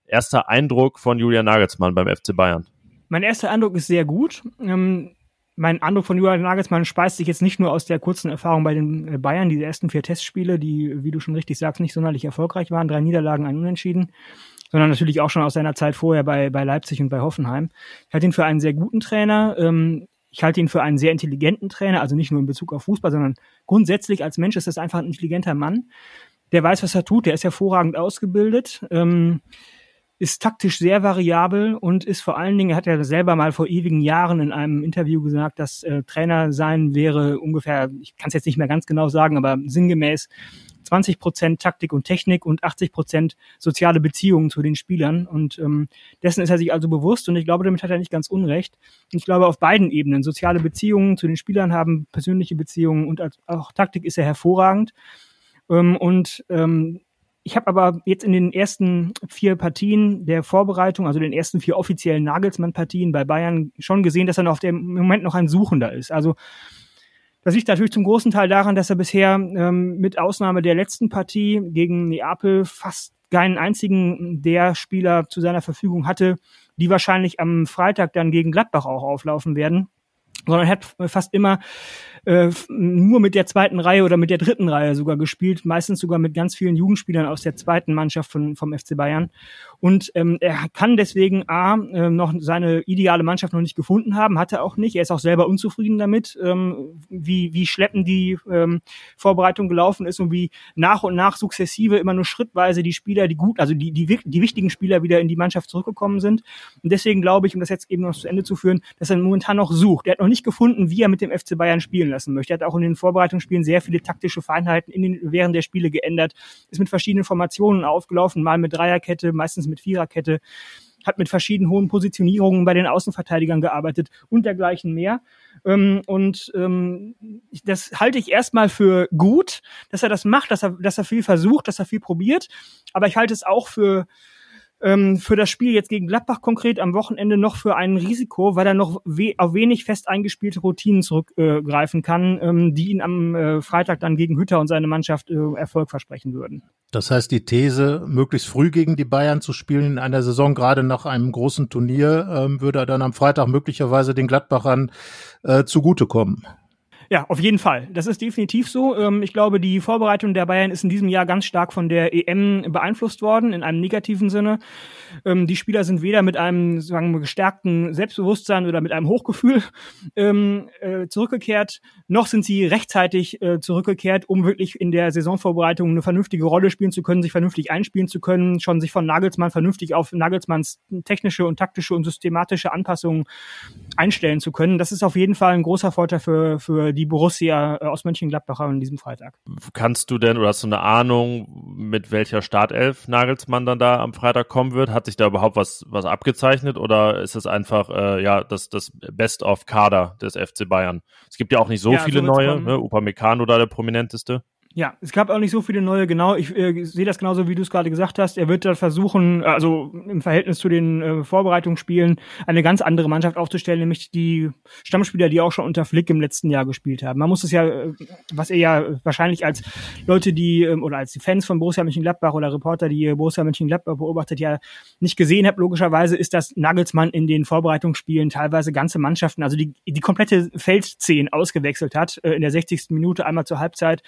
erster Eindruck von Julian Nagelsmann beim FC Bayern? Mein erster Eindruck ist sehr gut. Ähm mein Eindruck von Julian Nagelsmann speist sich jetzt nicht nur aus der kurzen Erfahrung bei den äh, Bayern, diese ersten vier Testspiele, die, wie du schon richtig sagst, nicht sonderlich erfolgreich waren, drei Niederlagen, ein Unentschieden, sondern natürlich auch schon aus seiner Zeit vorher bei, bei Leipzig und bei Hoffenheim. Ich halte ihn für einen sehr guten Trainer. Ähm, ich halte ihn für einen sehr intelligenten Trainer, also nicht nur in Bezug auf Fußball, sondern grundsätzlich als Mensch ist das einfach ein intelligenter Mann. Der weiß, was er tut, der ist hervorragend ausgebildet, ähm, ist taktisch sehr variabel und ist vor allen Dingen, er hat ja selber mal vor ewigen Jahren in einem Interview gesagt, dass äh, Trainer sein wäre ungefähr, ich kann es jetzt nicht mehr ganz genau sagen, aber sinngemäß 20 Prozent Taktik und Technik und 80 Prozent soziale Beziehungen zu den Spielern. Und ähm, dessen ist er sich also bewusst und ich glaube, damit hat er nicht ganz unrecht. Und ich glaube, auf beiden Ebenen, soziale Beziehungen zu den Spielern haben, persönliche Beziehungen und auch Taktik ist er hervorragend. Ähm, und ähm, ich habe aber jetzt in den ersten vier Partien der Vorbereitung, also den ersten vier offiziellen Nagelsmann-Partien bei Bayern, schon gesehen, dass er noch auf dem Moment noch ein Suchender ist. Also das liegt natürlich zum großen Teil daran, dass er bisher ähm, mit Ausnahme der letzten Partie gegen Neapel fast keinen einzigen der Spieler zu seiner Verfügung hatte, die wahrscheinlich am Freitag dann gegen Gladbach auch auflaufen werden sondern er hat fast immer äh, nur mit der zweiten Reihe oder mit der dritten Reihe sogar gespielt, meistens sogar mit ganz vielen Jugendspielern aus der zweiten Mannschaft von, vom FC Bayern. Und ähm, er kann deswegen A, äh, noch seine ideale Mannschaft noch nicht gefunden haben, hat er auch nicht. Er ist auch selber unzufrieden damit, ähm, wie, wie schleppend die ähm, Vorbereitung gelaufen ist und wie nach und nach sukzessive immer nur schrittweise die Spieler, die gut, also die, die, die wichtigen Spieler wieder in die Mannschaft zurückgekommen sind. Und deswegen glaube ich, um das jetzt eben noch zu Ende zu führen, dass er momentan noch sucht. Er hat noch nicht gefunden, wie er mit dem FC Bayern spielen lassen möchte. Er hat auch in den Vorbereitungsspielen sehr viele taktische Feinheiten in den, während der Spiele geändert, ist mit verschiedenen Formationen aufgelaufen, mal mit Dreierkette, meistens mit Viererkette, hat mit verschiedenen hohen Positionierungen bei den Außenverteidigern gearbeitet und dergleichen mehr. Ähm, und ähm, das halte ich erstmal für gut, dass er das macht, dass er, dass er viel versucht, dass er viel probiert. Aber ich halte es auch für ähm, für das Spiel jetzt gegen Gladbach konkret am Wochenende noch für ein Risiko, weil er noch we auf wenig fest eingespielte Routinen zurückgreifen äh, kann, ähm, die ihn am äh, Freitag dann gegen Hütter und seine Mannschaft äh, Erfolg versprechen würden. Das heißt, die These, möglichst früh gegen die Bayern zu spielen in einer Saison, gerade nach einem großen Turnier, ähm, würde er dann am Freitag möglicherweise den Gladbachern äh, zugutekommen. Ja, auf jeden Fall. Das ist definitiv so. Ähm, ich glaube, die Vorbereitung der Bayern ist in diesem Jahr ganz stark von der EM beeinflusst worden, in einem negativen Sinne. Ähm, die Spieler sind weder mit einem sagen wir, gestärkten Selbstbewusstsein oder mit einem Hochgefühl ähm, äh, zurückgekehrt, noch sind sie rechtzeitig äh, zurückgekehrt, um wirklich in der Saisonvorbereitung eine vernünftige Rolle spielen zu können, sich vernünftig einspielen zu können, schon sich von Nagelsmann vernünftig auf Nagelsmanns technische und taktische und systematische Anpassungen einstellen zu können. Das ist auf jeden Fall ein großer Vorteil für, für die Borussia äh, aus Mönchengladbach an diesem Freitag. Kannst du denn oder hast du eine Ahnung, mit welcher Startelf Nagelsmann dann da am Freitag kommen wird? Hat sich da überhaupt was, was abgezeichnet oder ist es einfach äh, ja das, das Best-of-Kader des FC Bayern? Es gibt ja auch nicht so ja, viele so neue, ne? Upamecano da der prominenteste. Ja, es gab auch nicht so viele neue, genau. Ich äh, sehe das genauso, wie du es gerade gesagt hast. Er wird da versuchen, also im Verhältnis zu den äh, Vorbereitungsspielen, eine ganz andere Mannschaft aufzustellen, nämlich die Stammspieler, die auch schon unter Flick im letzten Jahr gespielt haben. Man muss es ja, äh, was er ja wahrscheinlich als Leute, die, ähm, oder als die Fans von Borussia Mönchengladbach oder Reporter, die Borussia Mönchengladbach beobachtet, ja nicht gesehen habt, logischerweise ist, dass Nagelsmann in den Vorbereitungsspielen teilweise ganze Mannschaften, also die, die komplette Feldzehn ausgewechselt hat, äh, in der 60. Minute einmal zur Halbzeit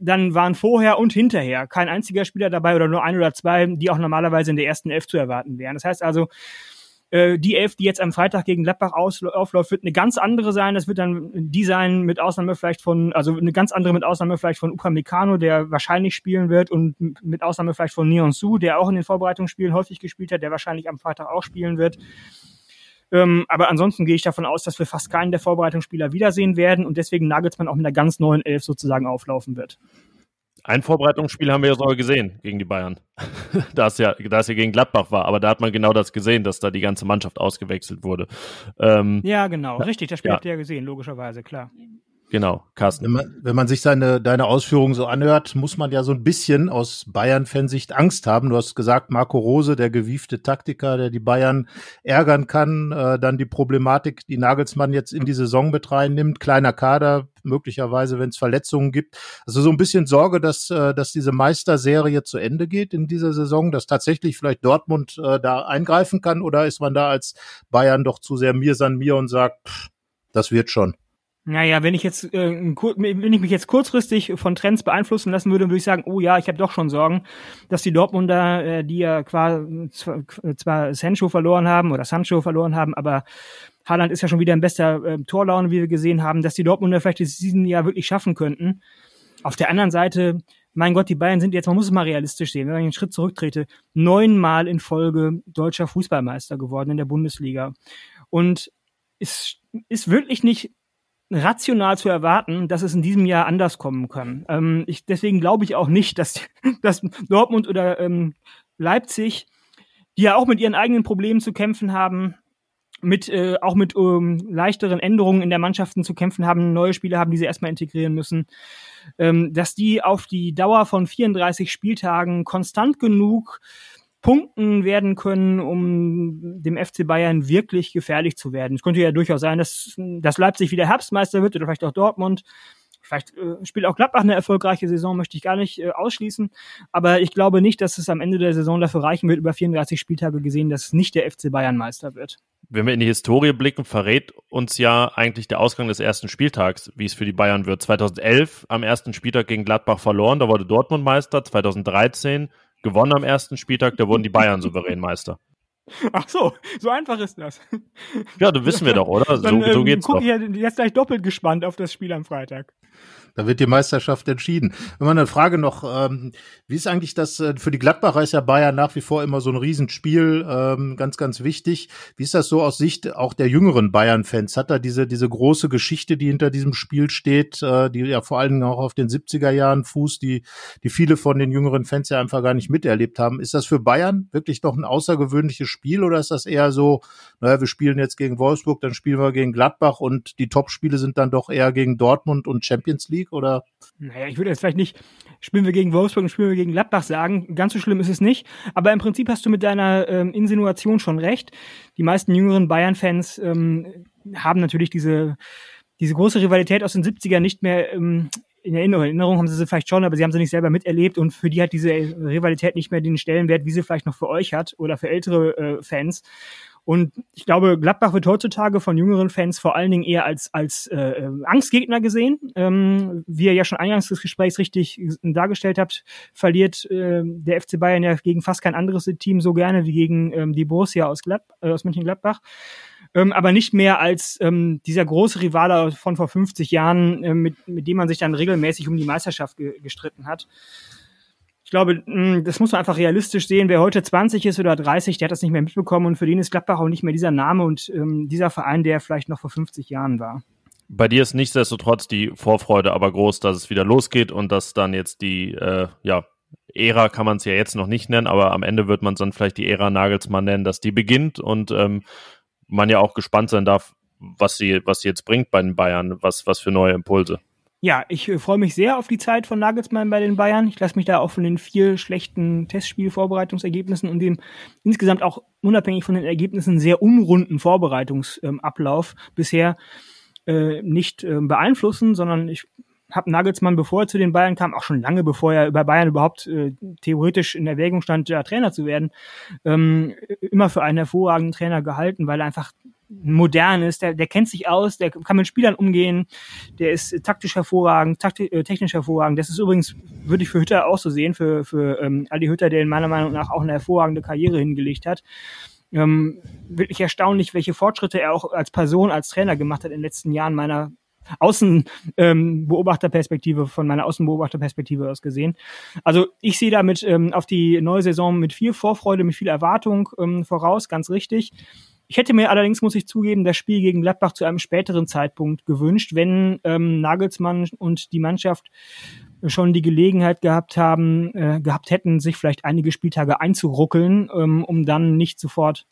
dann waren vorher und hinterher kein einziger Spieler dabei oder nur ein oder zwei, die auch normalerweise in der ersten Elf zu erwarten wären. Das heißt also, äh, die Elf, die jetzt am Freitag gegen Gladbach aufläuft, wird eine ganz andere sein. Das wird dann die sein mit Ausnahme vielleicht von, also eine ganz andere mit Ausnahme vielleicht von Upamecano, der wahrscheinlich spielen wird und mit Ausnahme vielleicht von Neon Su, der auch in den Vorbereitungsspielen häufig gespielt hat, der wahrscheinlich am Freitag auch spielen wird. Ähm, aber ansonsten gehe ich davon aus, dass wir fast keinen der Vorbereitungsspieler wiedersehen werden und deswegen Nagelsmann auch mit einer ganz neuen Elf sozusagen auflaufen wird. Ein Vorbereitungsspiel haben wir ja sogar gesehen gegen die Bayern. da es ja, da es ja gegen Gladbach war, aber da hat man genau das gesehen, dass da die ganze Mannschaft ausgewechselt wurde. Ähm, ja, genau, richtig, das Spiel ja. habt ihr ja gesehen, logischerweise, klar. Genau, Carsten. Wenn man, wenn man sich seine, deine Ausführungen so anhört, muss man ja so ein bisschen aus Bayern-Fansicht Angst haben. Du hast gesagt, Marco Rose, der gewiefte Taktiker, der die Bayern ärgern kann, äh, dann die Problematik, die Nagelsmann jetzt in die Saison mit reinnimmt, kleiner Kader, möglicherweise, wenn es Verletzungen gibt. Also so ein bisschen Sorge, dass, äh, dass diese Meisterserie zu Ende geht in dieser Saison, dass tatsächlich vielleicht Dortmund äh, da eingreifen kann oder ist man da als Bayern doch zu sehr mir san mir und sagt, pff, das wird schon. Naja, wenn ich jetzt, äh, wenn ich mich jetzt kurzfristig von Trends beeinflussen lassen würde, würde ich sagen, oh ja, ich habe doch schon Sorgen, dass die Dortmunder, äh, die ja quasi zwar Sancho verloren haben oder Sancho verloren haben, aber Haaland ist ja schon wieder in bester äh, Torlaune, wie wir gesehen haben, dass die Dortmunder vielleicht diesen Jahr wirklich schaffen könnten. Auf der anderen Seite, mein Gott, die Bayern sind jetzt, man muss es mal realistisch sehen, wenn ich einen Schritt zurücktrete, neunmal in Folge deutscher Fußballmeister geworden in der Bundesliga. Und es ist wirklich nicht rational zu erwarten, dass es in diesem Jahr anders kommen kann. Ähm, ich, deswegen glaube ich auch nicht, dass, dass Dortmund oder ähm, Leipzig, die ja auch mit ihren eigenen Problemen zu kämpfen haben, mit äh, auch mit ähm, leichteren Änderungen in der Mannschaften zu kämpfen haben, neue Spieler haben, die sie erstmal integrieren müssen, ähm, dass die auf die Dauer von 34 Spieltagen konstant genug punkten werden können, um dem FC Bayern wirklich gefährlich zu werden. Es könnte ja durchaus sein, dass, dass Leipzig wieder Herbstmeister wird oder vielleicht auch Dortmund. Vielleicht äh, spielt auch Gladbach eine erfolgreiche Saison, möchte ich gar nicht äh, ausschließen. Aber ich glaube nicht, dass es am Ende der Saison dafür reichen wird, über 34 Spieltage gesehen, dass nicht der FC Bayern Meister wird. Wenn wir in die Historie blicken, verrät uns ja eigentlich der Ausgang des ersten Spieltags, wie es für die Bayern wird. 2011 am ersten Spieltag gegen Gladbach verloren, da wurde Dortmund Meister. 2013 gewonnen am ersten Spieltag, da wurden die Bayern souverän Meister. Ach so, so einfach ist das. Ja, das wissen wir doch, oder? So, Dann, ähm, so geht's guck doch. Ich jetzt gleich doppelt gespannt auf das Spiel am Freitag. Da wird die Meisterschaft entschieden. Wenn man eine Frage noch, ähm, wie ist eigentlich das, äh, für die Gladbacher ist ja Bayern nach wie vor immer so ein Riesenspiel, ähm, ganz, ganz wichtig. Wie ist das so aus Sicht auch der jüngeren Bayern-Fans? Hat da diese, diese große Geschichte, die hinter diesem Spiel steht, äh, die ja vor allen Dingen auch auf den 70er Jahren fußt, die, die viele von den jüngeren Fans ja einfach gar nicht miterlebt haben. Ist das für Bayern wirklich noch ein außergewöhnliches Spiel oder ist das eher so, naja, wir spielen jetzt gegen Wolfsburg, dann spielen wir gegen Gladbach und die Top-Spiele sind dann doch eher gegen Dortmund und Champions League? League oder? Naja, ich würde jetzt vielleicht nicht, spielen wir gegen Wolfsburg und spielen wir gegen Gladbach sagen. Ganz so schlimm ist es nicht. Aber im Prinzip hast du mit deiner ähm, Insinuation schon recht. Die meisten jüngeren Bayern-Fans ähm, haben natürlich diese, diese große Rivalität aus den 70ern nicht mehr ähm, in Erinnerung. In Erinnerung haben sie sie vielleicht schon, aber sie haben sie nicht selber miterlebt und für die hat diese Rivalität nicht mehr den Stellenwert, wie sie vielleicht noch für euch hat oder für ältere äh, Fans. Und ich glaube, Gladbach wird heutzutage von jüngeren Fans vor allen Dingen eher als, als äh, Angstgegner gesehen. Ähm, wie ihr ja schon eingangs des Gesprächs richtig dargestellt habt, verliert äh, der FC Bayern ja gegen fast kein anderes Team so gerne wie gegen ähm, die Borussia aus, Glad äh, aus Mönchengladbach. Ähm, aber nicht mehr als ähm, dieser große Rivale von vor 50 Jahren, äh, mit, mit dem man sich dann regelmäßig um die Meisterschaft ge gestritten hat glaube, mm, das muss man einfach realistisch sehen. Wer heute 20 ist oder 30, der hat das nicht mehr mitbekommen und für den ist Gladbach auch nicht mehr dieser Name und ähm, dieser Verein, der vielleicht noch vor 50 Jahren war. Bei dir ist nichtsdestotrotz die Vorfreude aber groß, dass es wieder losgeht und dass dann jetzt die, äh, ja, Ära kann man es ja jetzt noch nicht nennen, aber am Ende wird man es dann vielleicht die Ära Nagelsmann nennen, dass die beginnt und ähm, man ja auch gespannt sein darf, was sie, was sie jetzt bringt bei den Bayern, was, was für neue Impulse. Ja, ich äh, freue mich sehr auf die Zeit von Nagelsmann bei den Bayern. Ich lasse mich da auch von den vier schlechten Testspielvorbereitungsergebnissen und dem insgesamt auch unabhängig von den Ergebnissen sehr unrunden Vorbereitungsablauf ähm, bisher äh, nicht äh, beeinflussen, sondern ich habe Nagelsmann, bevor er zu den Bayern kam, auch schon lange bevor er über Bayern überhaupt äh, theoretisch in Erwägung stand, ja, Trainer zu werden, ähm, immer für einen hervorragenden Trainer gehalten, weil er einfach modern ist, der, der kennt sich aus, der kann mit Spielern umgehen, der ist taktisch hervorragend, takti äh, technisch hervorragend. Das ist übrigens, würde ich für Hütter auch so sehen, für, für ähm, Adi Hütter, der in meiner Meinung nach auch eine hervorragende Karriere hingelegt hat. Ähm, wirklich erstaunlich, welche Fortschritte er auch als Person, als Trainer gemacht hat in den letzten Jahren meiner Außenbeobachterperspektive, ähm, von meiner Außenbeobachterperspektive aus gesehen. Also ich sehe damit ähm, auf die neue Saison mit viel Vorfreude, mit viel Erwartung ähm, voraus, ganz richtig. Ich hätte mir allerdings, muss ich zugeben, das Spiel gegen Gladbach zu einem späteren Zeitpunkt gewünscht, wenn ähm, Nagelsmann und die Mannschaft schon die Gelegenheit gehabt haben, äh, gehabt hätten, sich vielleicht einige Spieltage einzuruckeln, ähm, um dann nicht sofort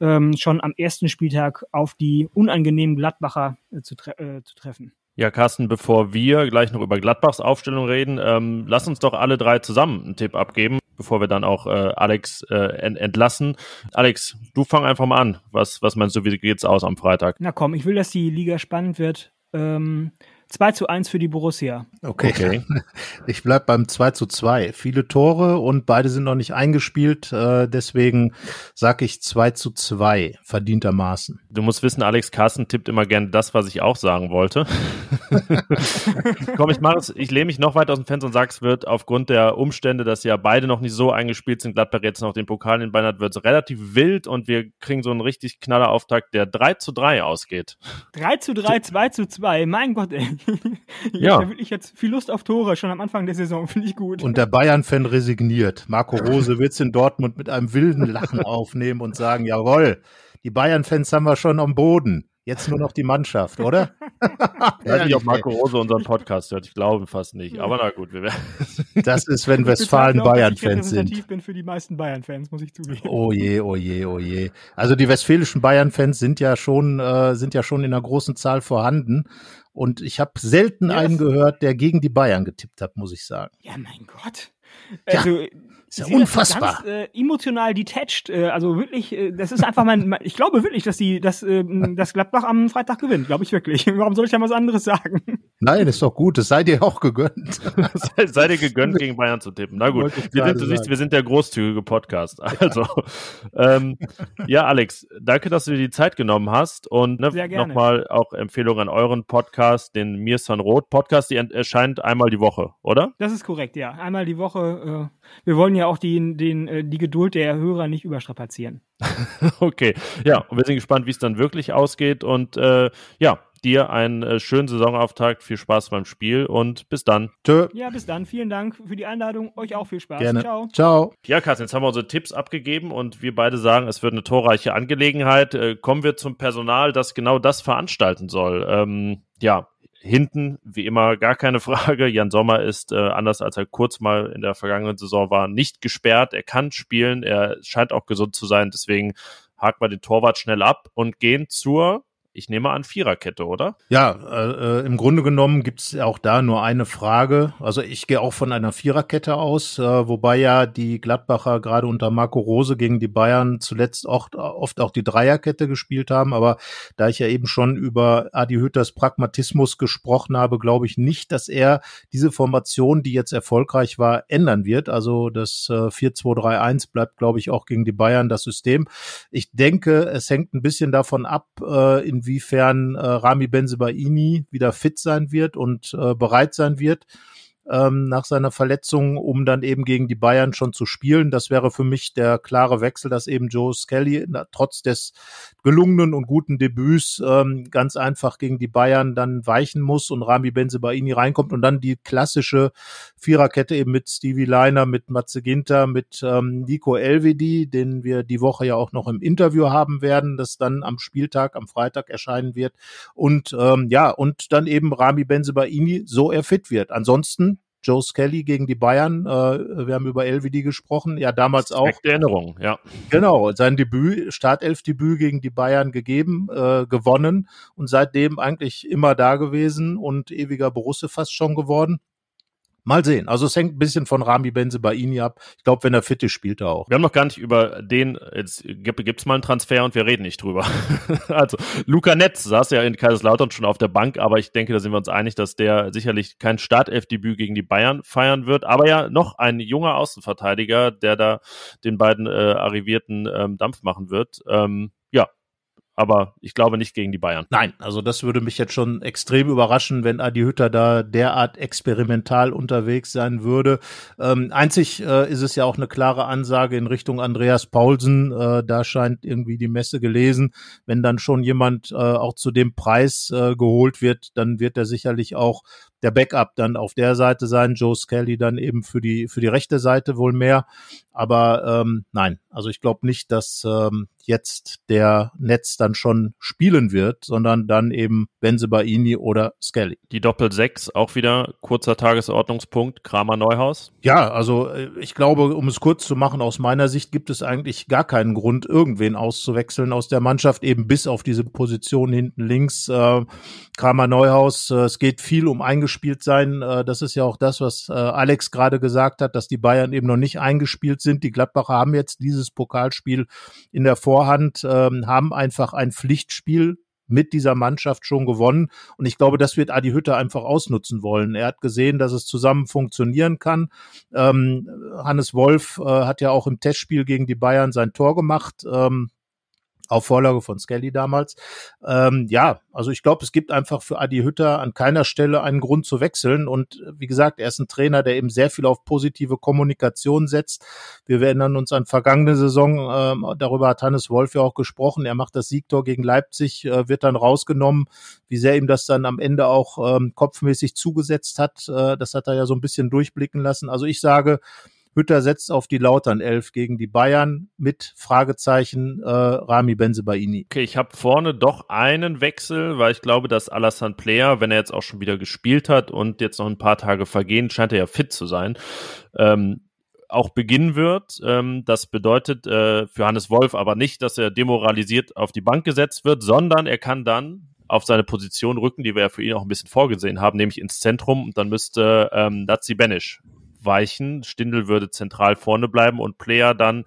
ähm, schon am ersten Spieltag auf die unangenehmen Gladbacher äh, zu, tre äh, zu treffen. Ja, Carsten, bevor wir gleich noch über Gladbachs Aufstellung reden, ähm, lass uns doch alle drei zusammen einen Tipp abgeben bevor wir dann auch äh, Alex äh, entlassen. Alex, du fang einfach mal an. Was, was meinst du, wie geht's aus am Freitag? Na komm, ich will, dass die Liga spannend wird. Ähm, 2 zu 1 für die Borussia. Okay. okay. Ich bleib beim 2 zu 2. Viele Tore und beide sind noch nicht eingespielt. Äh, deswegen sag ich 2 zu 2, verdientermaßen. Du musst wissen, Alex Carsten tippt immer gerne das, was ich auch sagen wollte. Komm, ich mache es, ich lehne mich noch weiter aus dem Fenster und sage, es wird aufgrund der Umstände, dass ja beide noch nicht so eingespielt sind, Gladbach jetzt noch den Pokal in den Beinen hat, wird es relativ wild und wir kriegen so einen richtig knaller Auftakt, der 3 zu 3 ausgeht. 3 zu 3, 2 zu 2, mein Gott, ey. ja. Da wirklich jetzt viel Lust auf Tore schon am Anfang der Saison, finde ich gut. Und der Bayern-Fan resigniert. Marco Rose wird es in Dortmund mit einem wilden Lachen aufnehmen und sagen, jawohl, die Bayern-Fans haben wir schon am Boden. Jetzt nur noch die Mannschaft, oder? Ich weiß nicht, ob Marco Rose unseren Podcast hört. Ich glaube fast nicht. Aber na gut, wir werden. Das ist, wenn Westfalen Bayern-Fans sind. Ich bin für die meisten Bayern-Fans, muss ich zugeben. Oh je, oh je, oh je. Also die westfälischen Bayern-Fans sind ja schon, äh, sind ja schon in einer großen Zahl vorhanden. Und ich habe selten yes. einen gehört, der gegen die Bayern getippt hat, muss ich sagen. Ja, mein Gott. Also, ja. Ist ja unfassbar. Ganz, äh, emotional detached. Äh, also wirklich, äh, das ist einfach mein, mein ich glaube wirklich, dass die, dass äh, das Gladbach am Freitag gewinnt. Glaube ich wirklich. Warum soll ich da was anderes sagen? Nein, ist doch gut. Das sei dir auch gegönnt. sei, sei dir gegönnt, gegen Bayern zu tippen. Na gut. Wir sind, du siehst, wir sind der großzügige Podcast. Also, ähm, ja, Alex, danke, dass du dir die Zeit genommen hast und ne, nochmal auch Empfehlung an euren Podcast, den Mir San Rot Podcast. Die erscheint einmal die Woche, oder? Das ist korrekt, ja. Einmal die Woche. Äh, wir wollen ja ja auch die, den, äh, die Geduld der Hörer nicht überstrapazieren. okay, ja, und wir sind gespannt, wie es dann wirklich ausgeht. Und äh, ja, dir einen äh, schönen Saisonauftakt, viel Spaß beim Spiel und bis dann. Tschö. Ja, bis dann. Vielen Dank für die Einladung. Euch auch viel Spaß. Gerne. Ciao. Ciao. Ja, Carsten, jetzt haben wir unsere Tipps abgegeben und wir beide sagen, es wird eine torreiche Angelegenheit. Äh, kommen wir zum Personal, das genau das veranstalten soll. Ähm, ja, Hinten, wie immer, gar keine Frage. Jan Sommer ist, äh, anders als er kurz mal in der vergangenen Saison war, nicht gesperrt. Er kann spielen, er scheint auch gesund zu sein. Deswegen haken wir den Torwart schnell ab und gehen zur ich nehme an, Viererkette, oder? Ja, äh, äh im Grunde genommen gibt's auch da nur eine Frage. Also ich gehe auch von einer Viererkette aus, äh, wobei ja die Gladbacher gerade unter Marco Rose gegen die Bayern zuletzt oft, oft auch die Dreierkette gespielt haben. Aber da ich ja eben schon über Adi Hütters Pragmatismus gesprochen habe, glaube ich nicht, dass er diese Formation, die jetzt erfolgreich war, ändern wird. Also das äh, 4-2-3-1 bleibt, glaube ich, auch gegen die Bayern das System. Ich denke, es hängt ein bisschen davon ab, äh, in inwiefern äh, Rami Benzebaini wieder fit sein wird und äh, bereit sein wird ähm, nach seiner Verletzung, um dann eben gegen die Bayern schon zu spielen. Das wäre für mich der klare Wechsel, dass eben Joe Skelly na, trotz des gelungenen und guten Debüts ähm, ganz einfach gegen die Bayern dann weichen muss und Rami Benzebaini reinkommt und dann die klassische Viererkette eben mit Stevie Leiner, mit Matze Ginter, mit ähm, Nico Elvedi, den wir die Woche ja auch noch im Interview haben werden, das dann am Spieltag, am Freitag erscheinen wird und ähm, ja, und dann eben Rami Benzebaini, so er fit wird. Ansonsten Joe Skelly gegen die Bayern. Äh, wir haben über LVD gesprochen. Ja, damals auch. Erinnerung, ja. Genau, sein Debüt, Startelfdebüt gegen die Bayern gegeben, äh, gewonnen und seitdem eigentlich immer da gewesen und ewiger Borusse fast schon geworden. Mal sehen. Also es hängt ein bisschen von Rami Benze bei Ihnen ab. Ich glaube, wenn er fit ist, spielt er auch. Wir haben noch gar nicht über den, jetzt gibt es mal einen Transfer und wir reden nicht drüber. also Luca Netz saß ja in Kaiserslautern schon auf der Bank, aber ich denke, da sind wir uns einig, dass der sicherlich kein Startelfdebüt gegen die Bayern feiern wird. Aber ja, noch ein junger Außenverteidiger, der da den beiden äh, Arrivierten ähm, Dampf machen wird. Ähm, aber ich glaube nicht gegen die Bayern. Nein, also das würde mich jetzt schon extrem überraschen, wenn Adi Hütter da derart experimental unterwegs sein würde. Ähm, einzig äh, ist es ja auch eine klare Ansage in Richtung Andreas Paulsen. Äh, da scheint irgendwie die Messe gelesen. Wenn dann schon jemand äh, auch zu dem Preis äh, geholt wird, dann wird er sicherlich auch der Backup dann auf der Seite sein. Joe Skelly dann eben für die für die rechte Seite wohl mehr. Aber ähm, nein, also ich glaube nicht, dass ähm, jetzt der Netz dann schon spielen wird, sondern dann eben Benzebaini oder Skelly. Die Doppel 6 auch wieder kurzer Tagesordnungspunkt, Kramer Neuhaus. Ja, also äh, ich glaube, um es kurz zu machen, aus meiner Sicht gibt es eigentlich gar keinen Grund, irgendwen auszuwechseln aus der Mannschaft, eben bis auf diese Position hinten links. Äh, Kramer Neuhaus, äh, es geht viel um eingespielt sein. Äh, das ist ja auch das, was äh, Alex gerade gesagt hat, dass die Bayern eben noch nicht eingespielt sind. Die Gladbacher haben jetzt dieses Pokalspiel in der Vorhand, ähm, haben einfach ein Pflichtspiel mit dieser Mannschaft schon gewonnen. Und ich glaube, das wird Adi Hütter einfach ausnutzen wollen. Er hat gesehen, dass es zusammen funktionieren kann. Ähm, Hannes Wolf äh, hat ja auch im Testspiel gegen die Bayern sein Tor gemacht. Ähm, auf Vorlage von Skelly damals. Ähm, ja, also ich glaube, es gibt einfach für Adi Hütter an keiner Stelle einen Grund zu wechseln. Und wie gesagt, er ist ein Trainer, der eben sehr viel auf positive Kommunikation setzt. Wir erinnern uns an vergangene Saison, ähm, darüber hat Hannes Wolf ja auch gesprochen. Er macht das Siegtor gegen Leipzig, äh, wird dann rausgenommen. Wie sehr ihm das dann am Ende auch ähm, kopfmäßig zugesetzt hat, äh, das hat er ja so ein bisschen durchblicken lassen. Also ich sage, Hütter setzt auf die Lautern 11 gegen die Bayern mit Fragezeichen äh, Rami Benzebaini. Okay, ich habe vorne doch einen Wechsel, weil ich glaube, dass Alassane Player, wenn er jetzt auch schon wieder gespielt hat und jetzt noch ein paar Tage vergehen, scheint er ja fit zu sein. Ähm, auch beginnen wird. Ähm, das bedeutet äh, für Hannes Wolf aber nicht, dass er demoralisiert auf die Bank gesetzt wird, sondern er kann dann auf seine Position rücken, die wir ja für ihn auch ein bisschen vorgesehen haben, nämlich ins Zentrum und dann müsste ähm, Nazi Benisch weichen. Stindel würde zentral vorne bleiben und Player dann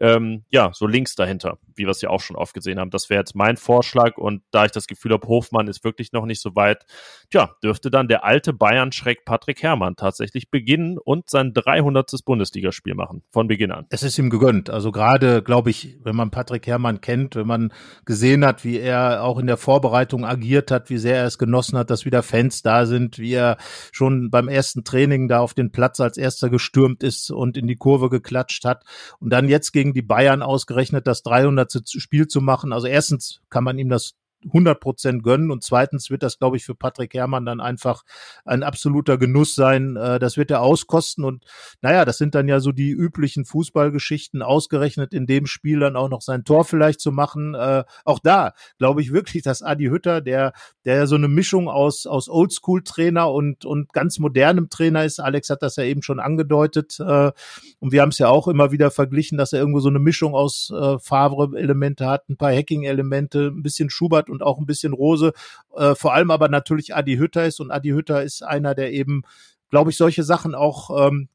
ähm, ja, so links dahinter, wie wir es ja auch schon oft gesehen haben. Das wäre jetzt mein Vorschlag und da ich das Gefühl habe, Hofmann ist wirklich noch nicht so weit, tja, dürfte dann der alte Bayern-Schreck Patrick Herrmann tatsächlich beginnen und sein 300. Bundesligaspiel machen, von Beginn an. Es ist ihm gegönnt. Also gerade, glaube ich, wenn man Patrick Herrmann kennt, wenn man gesehen hat, wie er auch in der Vorbereitung agiert hat, wie sehr er es genossen hat, dass wieder Fans da sind, wie er schon beim ersten Training da auf den Platz als erster gestürmt ist und in die Kurve geklatscht hat und dann jetzt gegen die Bayern ausgerechnet das 300. Spiel zu machen. Also erstens kann man ihm das 100 Prozent gönnen und zweitens wird das, glaube ich, für Patrick Herrmann dann einfach ein absoluter Genuss sein. Äh, das wird er auskosten und naja, das sind dann ja so die üblichen Fußballgeschichten ausgerechnet in dem Spiel dann auch noch sein Tor vielleicht zu machen. Äh, auch da glaube ich wirklich, dass Adi Hütter, der der ja so eine Mischung aus aus Oldschool-Trainer und und ganz modernem Trainer ist. Alex hat das ja eben schon angedeutet äh, und wir haben es ja auch immer wieder verglichen, dass er irgendwo so eine Mischung aus Favre-Elemente hat, ein paar Hacking-Elemente, ein bisschen Schubert und auch ein bisschen Rose. Äh, vor allem aber natürlich Adi Hütter ist und Adi Hütter ist einer, der eben, glaube ich, solche Sachen auch ähm,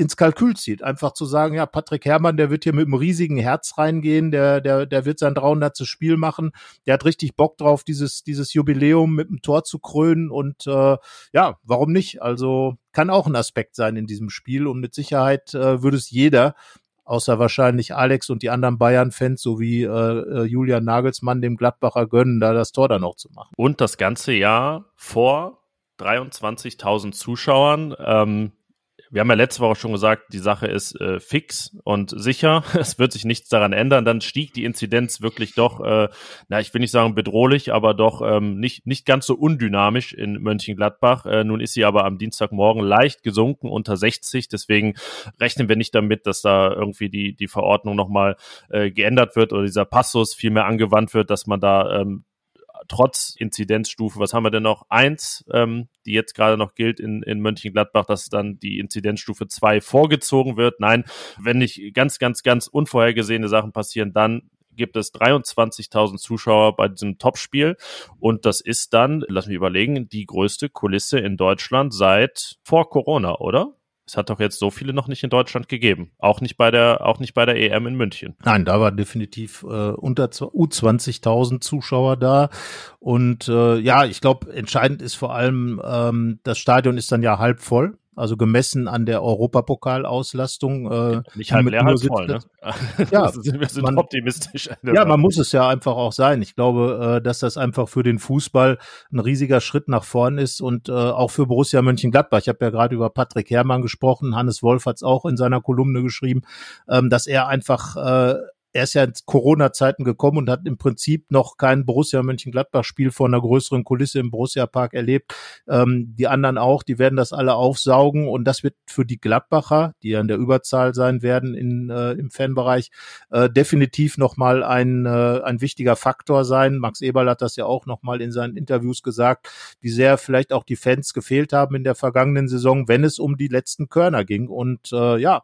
ins Kalkül zieht. Einfach zu sagen, ja, Patrick Herrmann, der wird hier mit einem riesigen Herz reingehen, der, der, der wird sein 300. Spiel machen, der hat richtig Bock drauf, dieses, dieses Jubiläum mit dem Tor zu krönen und äh, ja, warum nicht? Also kann auch ein Aspekt sein in diesem Spiel und mit Sicherheit äh, würde es jeder, außer wahrscheinlich Alex und die anderen Bayern-Fans sowie äh, äh, Julian Nagelsmann dem Gladbacher gönnen, da das Tor dann auch zu machen. Und das ganze Jahr vor 23.000 Zuschauern. Ähm, wir haben ja letzte Woche schon gesagt, die Sache ist äh, fix und sicher. Es wird sich nichts daran ändern. Dann stieg die Inzidenz wirklich doch, äh, na, ich will nicht sagen bedrohlich, aber doch ähm, nicht, nicht ganz so undynamisch in Mönchengladbach. Äh, nun ist sie aber am Dienstagmorgen leicht gesunken unter 60. Deswegen rechnen wir nicht damit, dass da irgendwie die, die Verordnung nochmal äh, geändert wird oder dieser Passus viel mehr angewandt wird, dass man da ähm, trotz Inzidenzstufe, was haben wir denn noch? Eins, ähm, die jetzt gerade noch gilt in, in Mönchengladbach, dass dann die Inzidenzstufe zwei vorgezogen wird. Nein, wenn nicht ganz, ganz, ganz unvorhergesehene Sachen passieren, dann gibt es 23.000 Zuschauer bei diesem Topspiel und das ist dann, lass mich überlegen, die größte Kulisse in Deutschland seit vor Corona, oder? Es hat doch jetzt so viele noch nicht in Deutschland gegeben. Auch nicht bei der, auch nicht bei der EM in München. Nein, da war definitiv äh, unter U20.000 Zuschauer da. Und äh, ja, ich glaube, entscheidend ist vor allem, ähm, das Stadion ist dann ja halb voll also gemessen an der Europapokalauslastung. Äh, Nicht halb leer, halb voll, ne? Ja, wir sind man, optimistisch. Ja, man muss es ja einfach auch sein. Ich glaube, äh, dass das einfach für den Fußball ein riesiger Schritt nach vorn ist und äh, auch für Borussia Mönchengladbach. Ich habe ja gerade über Patrick Herrmann gesprochen, Hannes Wolf hat es auch in seiner Kolumne geschrieben, ähm, dass er einfach äh, er ist ja in Corona-Zeiten gekommen und hat im Prinzip noch kein Borussia Mönchengladbach-Spiel vor einer größeren Kulisse im Borussia-Park erlebt. Ähm, die anderen auch, die werden das alle aufsaugen und das wird für die Gladbacher, die ja in der Überzahl sein werden in, äh, im Fanbereich, äh, definitiv nochmal ein, äh, ein wichtiger Faktor sein. Max Eberl hat das ja auch nochmal in seinen Interviews gesagt, wie sehr vielleicht auch die Fans gefehlt haben in der vergangenen Saison, wenn es um die letzten Körner ging. Und äh, ja,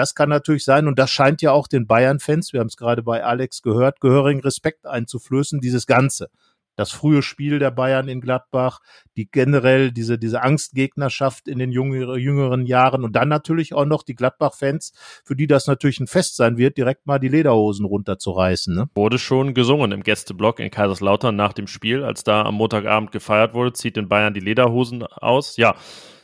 das kann natürlich sein und das scheint ja auch den Bayern-Fans, wir haben es gerade bei Alex gehört, gehörigen Respekt einzuflößen, dieses Ganze. Das frühe Spiel der Bayern in Gladbach, die generell diese, diese Angstgegnerschaft in den jüngeren, Jahren und dann natürlich auch noch die Gladbach-Fans, für die das natürlich ein Fest sein wird, direkt mal die Lederhosen runterzureißen. Ne? Wurde schon gesungen im Gästeblock in Kaiserslautern nach dem Spiel, als da am Montagabend gefeiert wurde, zieht den Bayern die Lederhosen aus. Ja,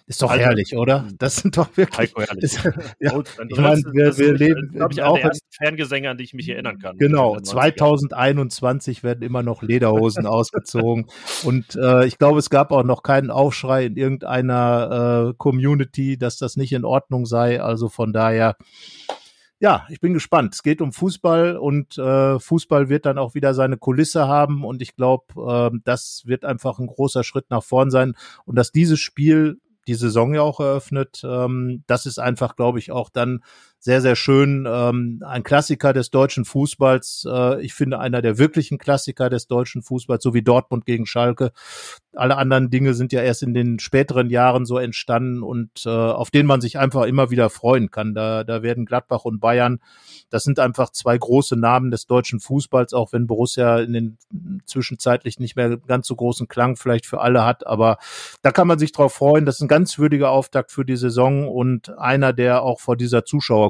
ist doch also, herrlich, oder? Das sind doch wirklich. Heiko herrlich. Ist, ja, ich meine, wir, wir leben glaube ich, auch der ersten Fangesänge, an die ich mich erinnern kann. Genau, 2021 werden immer noch Lederhosen ausgezogen und äh, ich glaube, es gab auch noch keinen Aufschrei in irgendeiner äh, Community, dass das nicht in Ordnung sei. Also von daher. Ja, ich bin gespannt. Es geht um Fußball und äh, Fußball wird dann auch wieder seine Kulisse haben und ich glaube, äh, das wird einfach ein großer Schritt nach vorn sein und dass dieses Spiel die Saison ja auch eröffnet. Ähm, das ist einfach, glaube ich, auch dann sehr, sehr schön. Ähm, ein Klassiker des deutschen Fußballs. Äh, ich finde einer der wirklichen Klassiker des deutschen Fußballs, so wie Dortmund gegen Schalke. Alle anderen Dinge sind ja erst in den späteren Jahren so entstanden und äh, auf denen man sich einfach immer wieder freuen kann. Da, da werden Gladbach und Bayern, das sind einfach zwei große Namen des deutschen Fußballs, auch wenn Borussia in den zwischenzeitlich nicht mehr ganz so großen Klang vielleicht für alle hat. Aber da kann man sich drauf freuen. Das ist ein ganz würdiger Auftakt für die Saison und einer, der auch vor dieser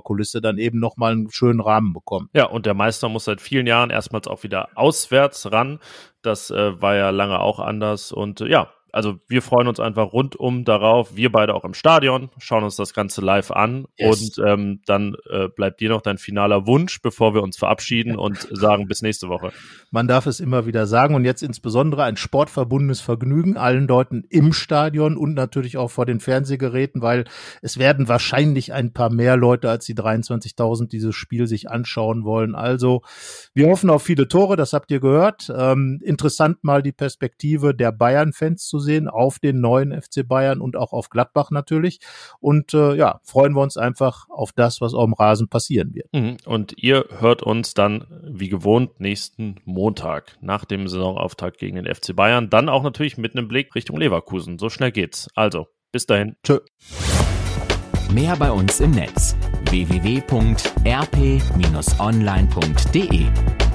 Zuschauerkulisse dann eben nochmal einen schönen Rahmen bekommt. Ja, und der Meister muss seit vielen Jahren erstmals auch wieder auswärts ran. Das äh, war ja lange auch anders. Und äh, ja, also wir freuen uns einfach rundum darauf. Wir beide auch im Stadion, schauen uns das Ganze live an yes. und ähm, dann äh, bleibt dir noch dein finaler Wunsch, bevor wir uns verabschieden und sagen bis nächste Woche. Man darf es immer wieder sagen und jetzt insbesondere ein sportverbundenes Vergnügen allen Leuten im Stadion und natürlich auch vor den Fernsehgeräten, weil es werden wahrscheinlich ein paar mehr Leute als die 23.000 dieses Spiel sich anschauen wollen. Also wir hoffen auf viele Tore, das habt ihr gehört. Ähm, interessant mal die Perspektive der Bayern-Fans zu sehen auf den neuen FC Bayern und auch auf Gladbach natürlich. Und äh, ja, freuen wir uns einfach auf das, was auf dem Rasen passieren wird. Mhm. Und ihr hört uns dann wie gewohnt nächsten Montag nach dem Saisonauftakt gegen den FC Bayern. Dann auch natürlich mit einem Blick Richtung Leverkusen. So schnell geht's. Also, bis dahin. Tschö. Mehr bei uns im Netz www.rp-online.de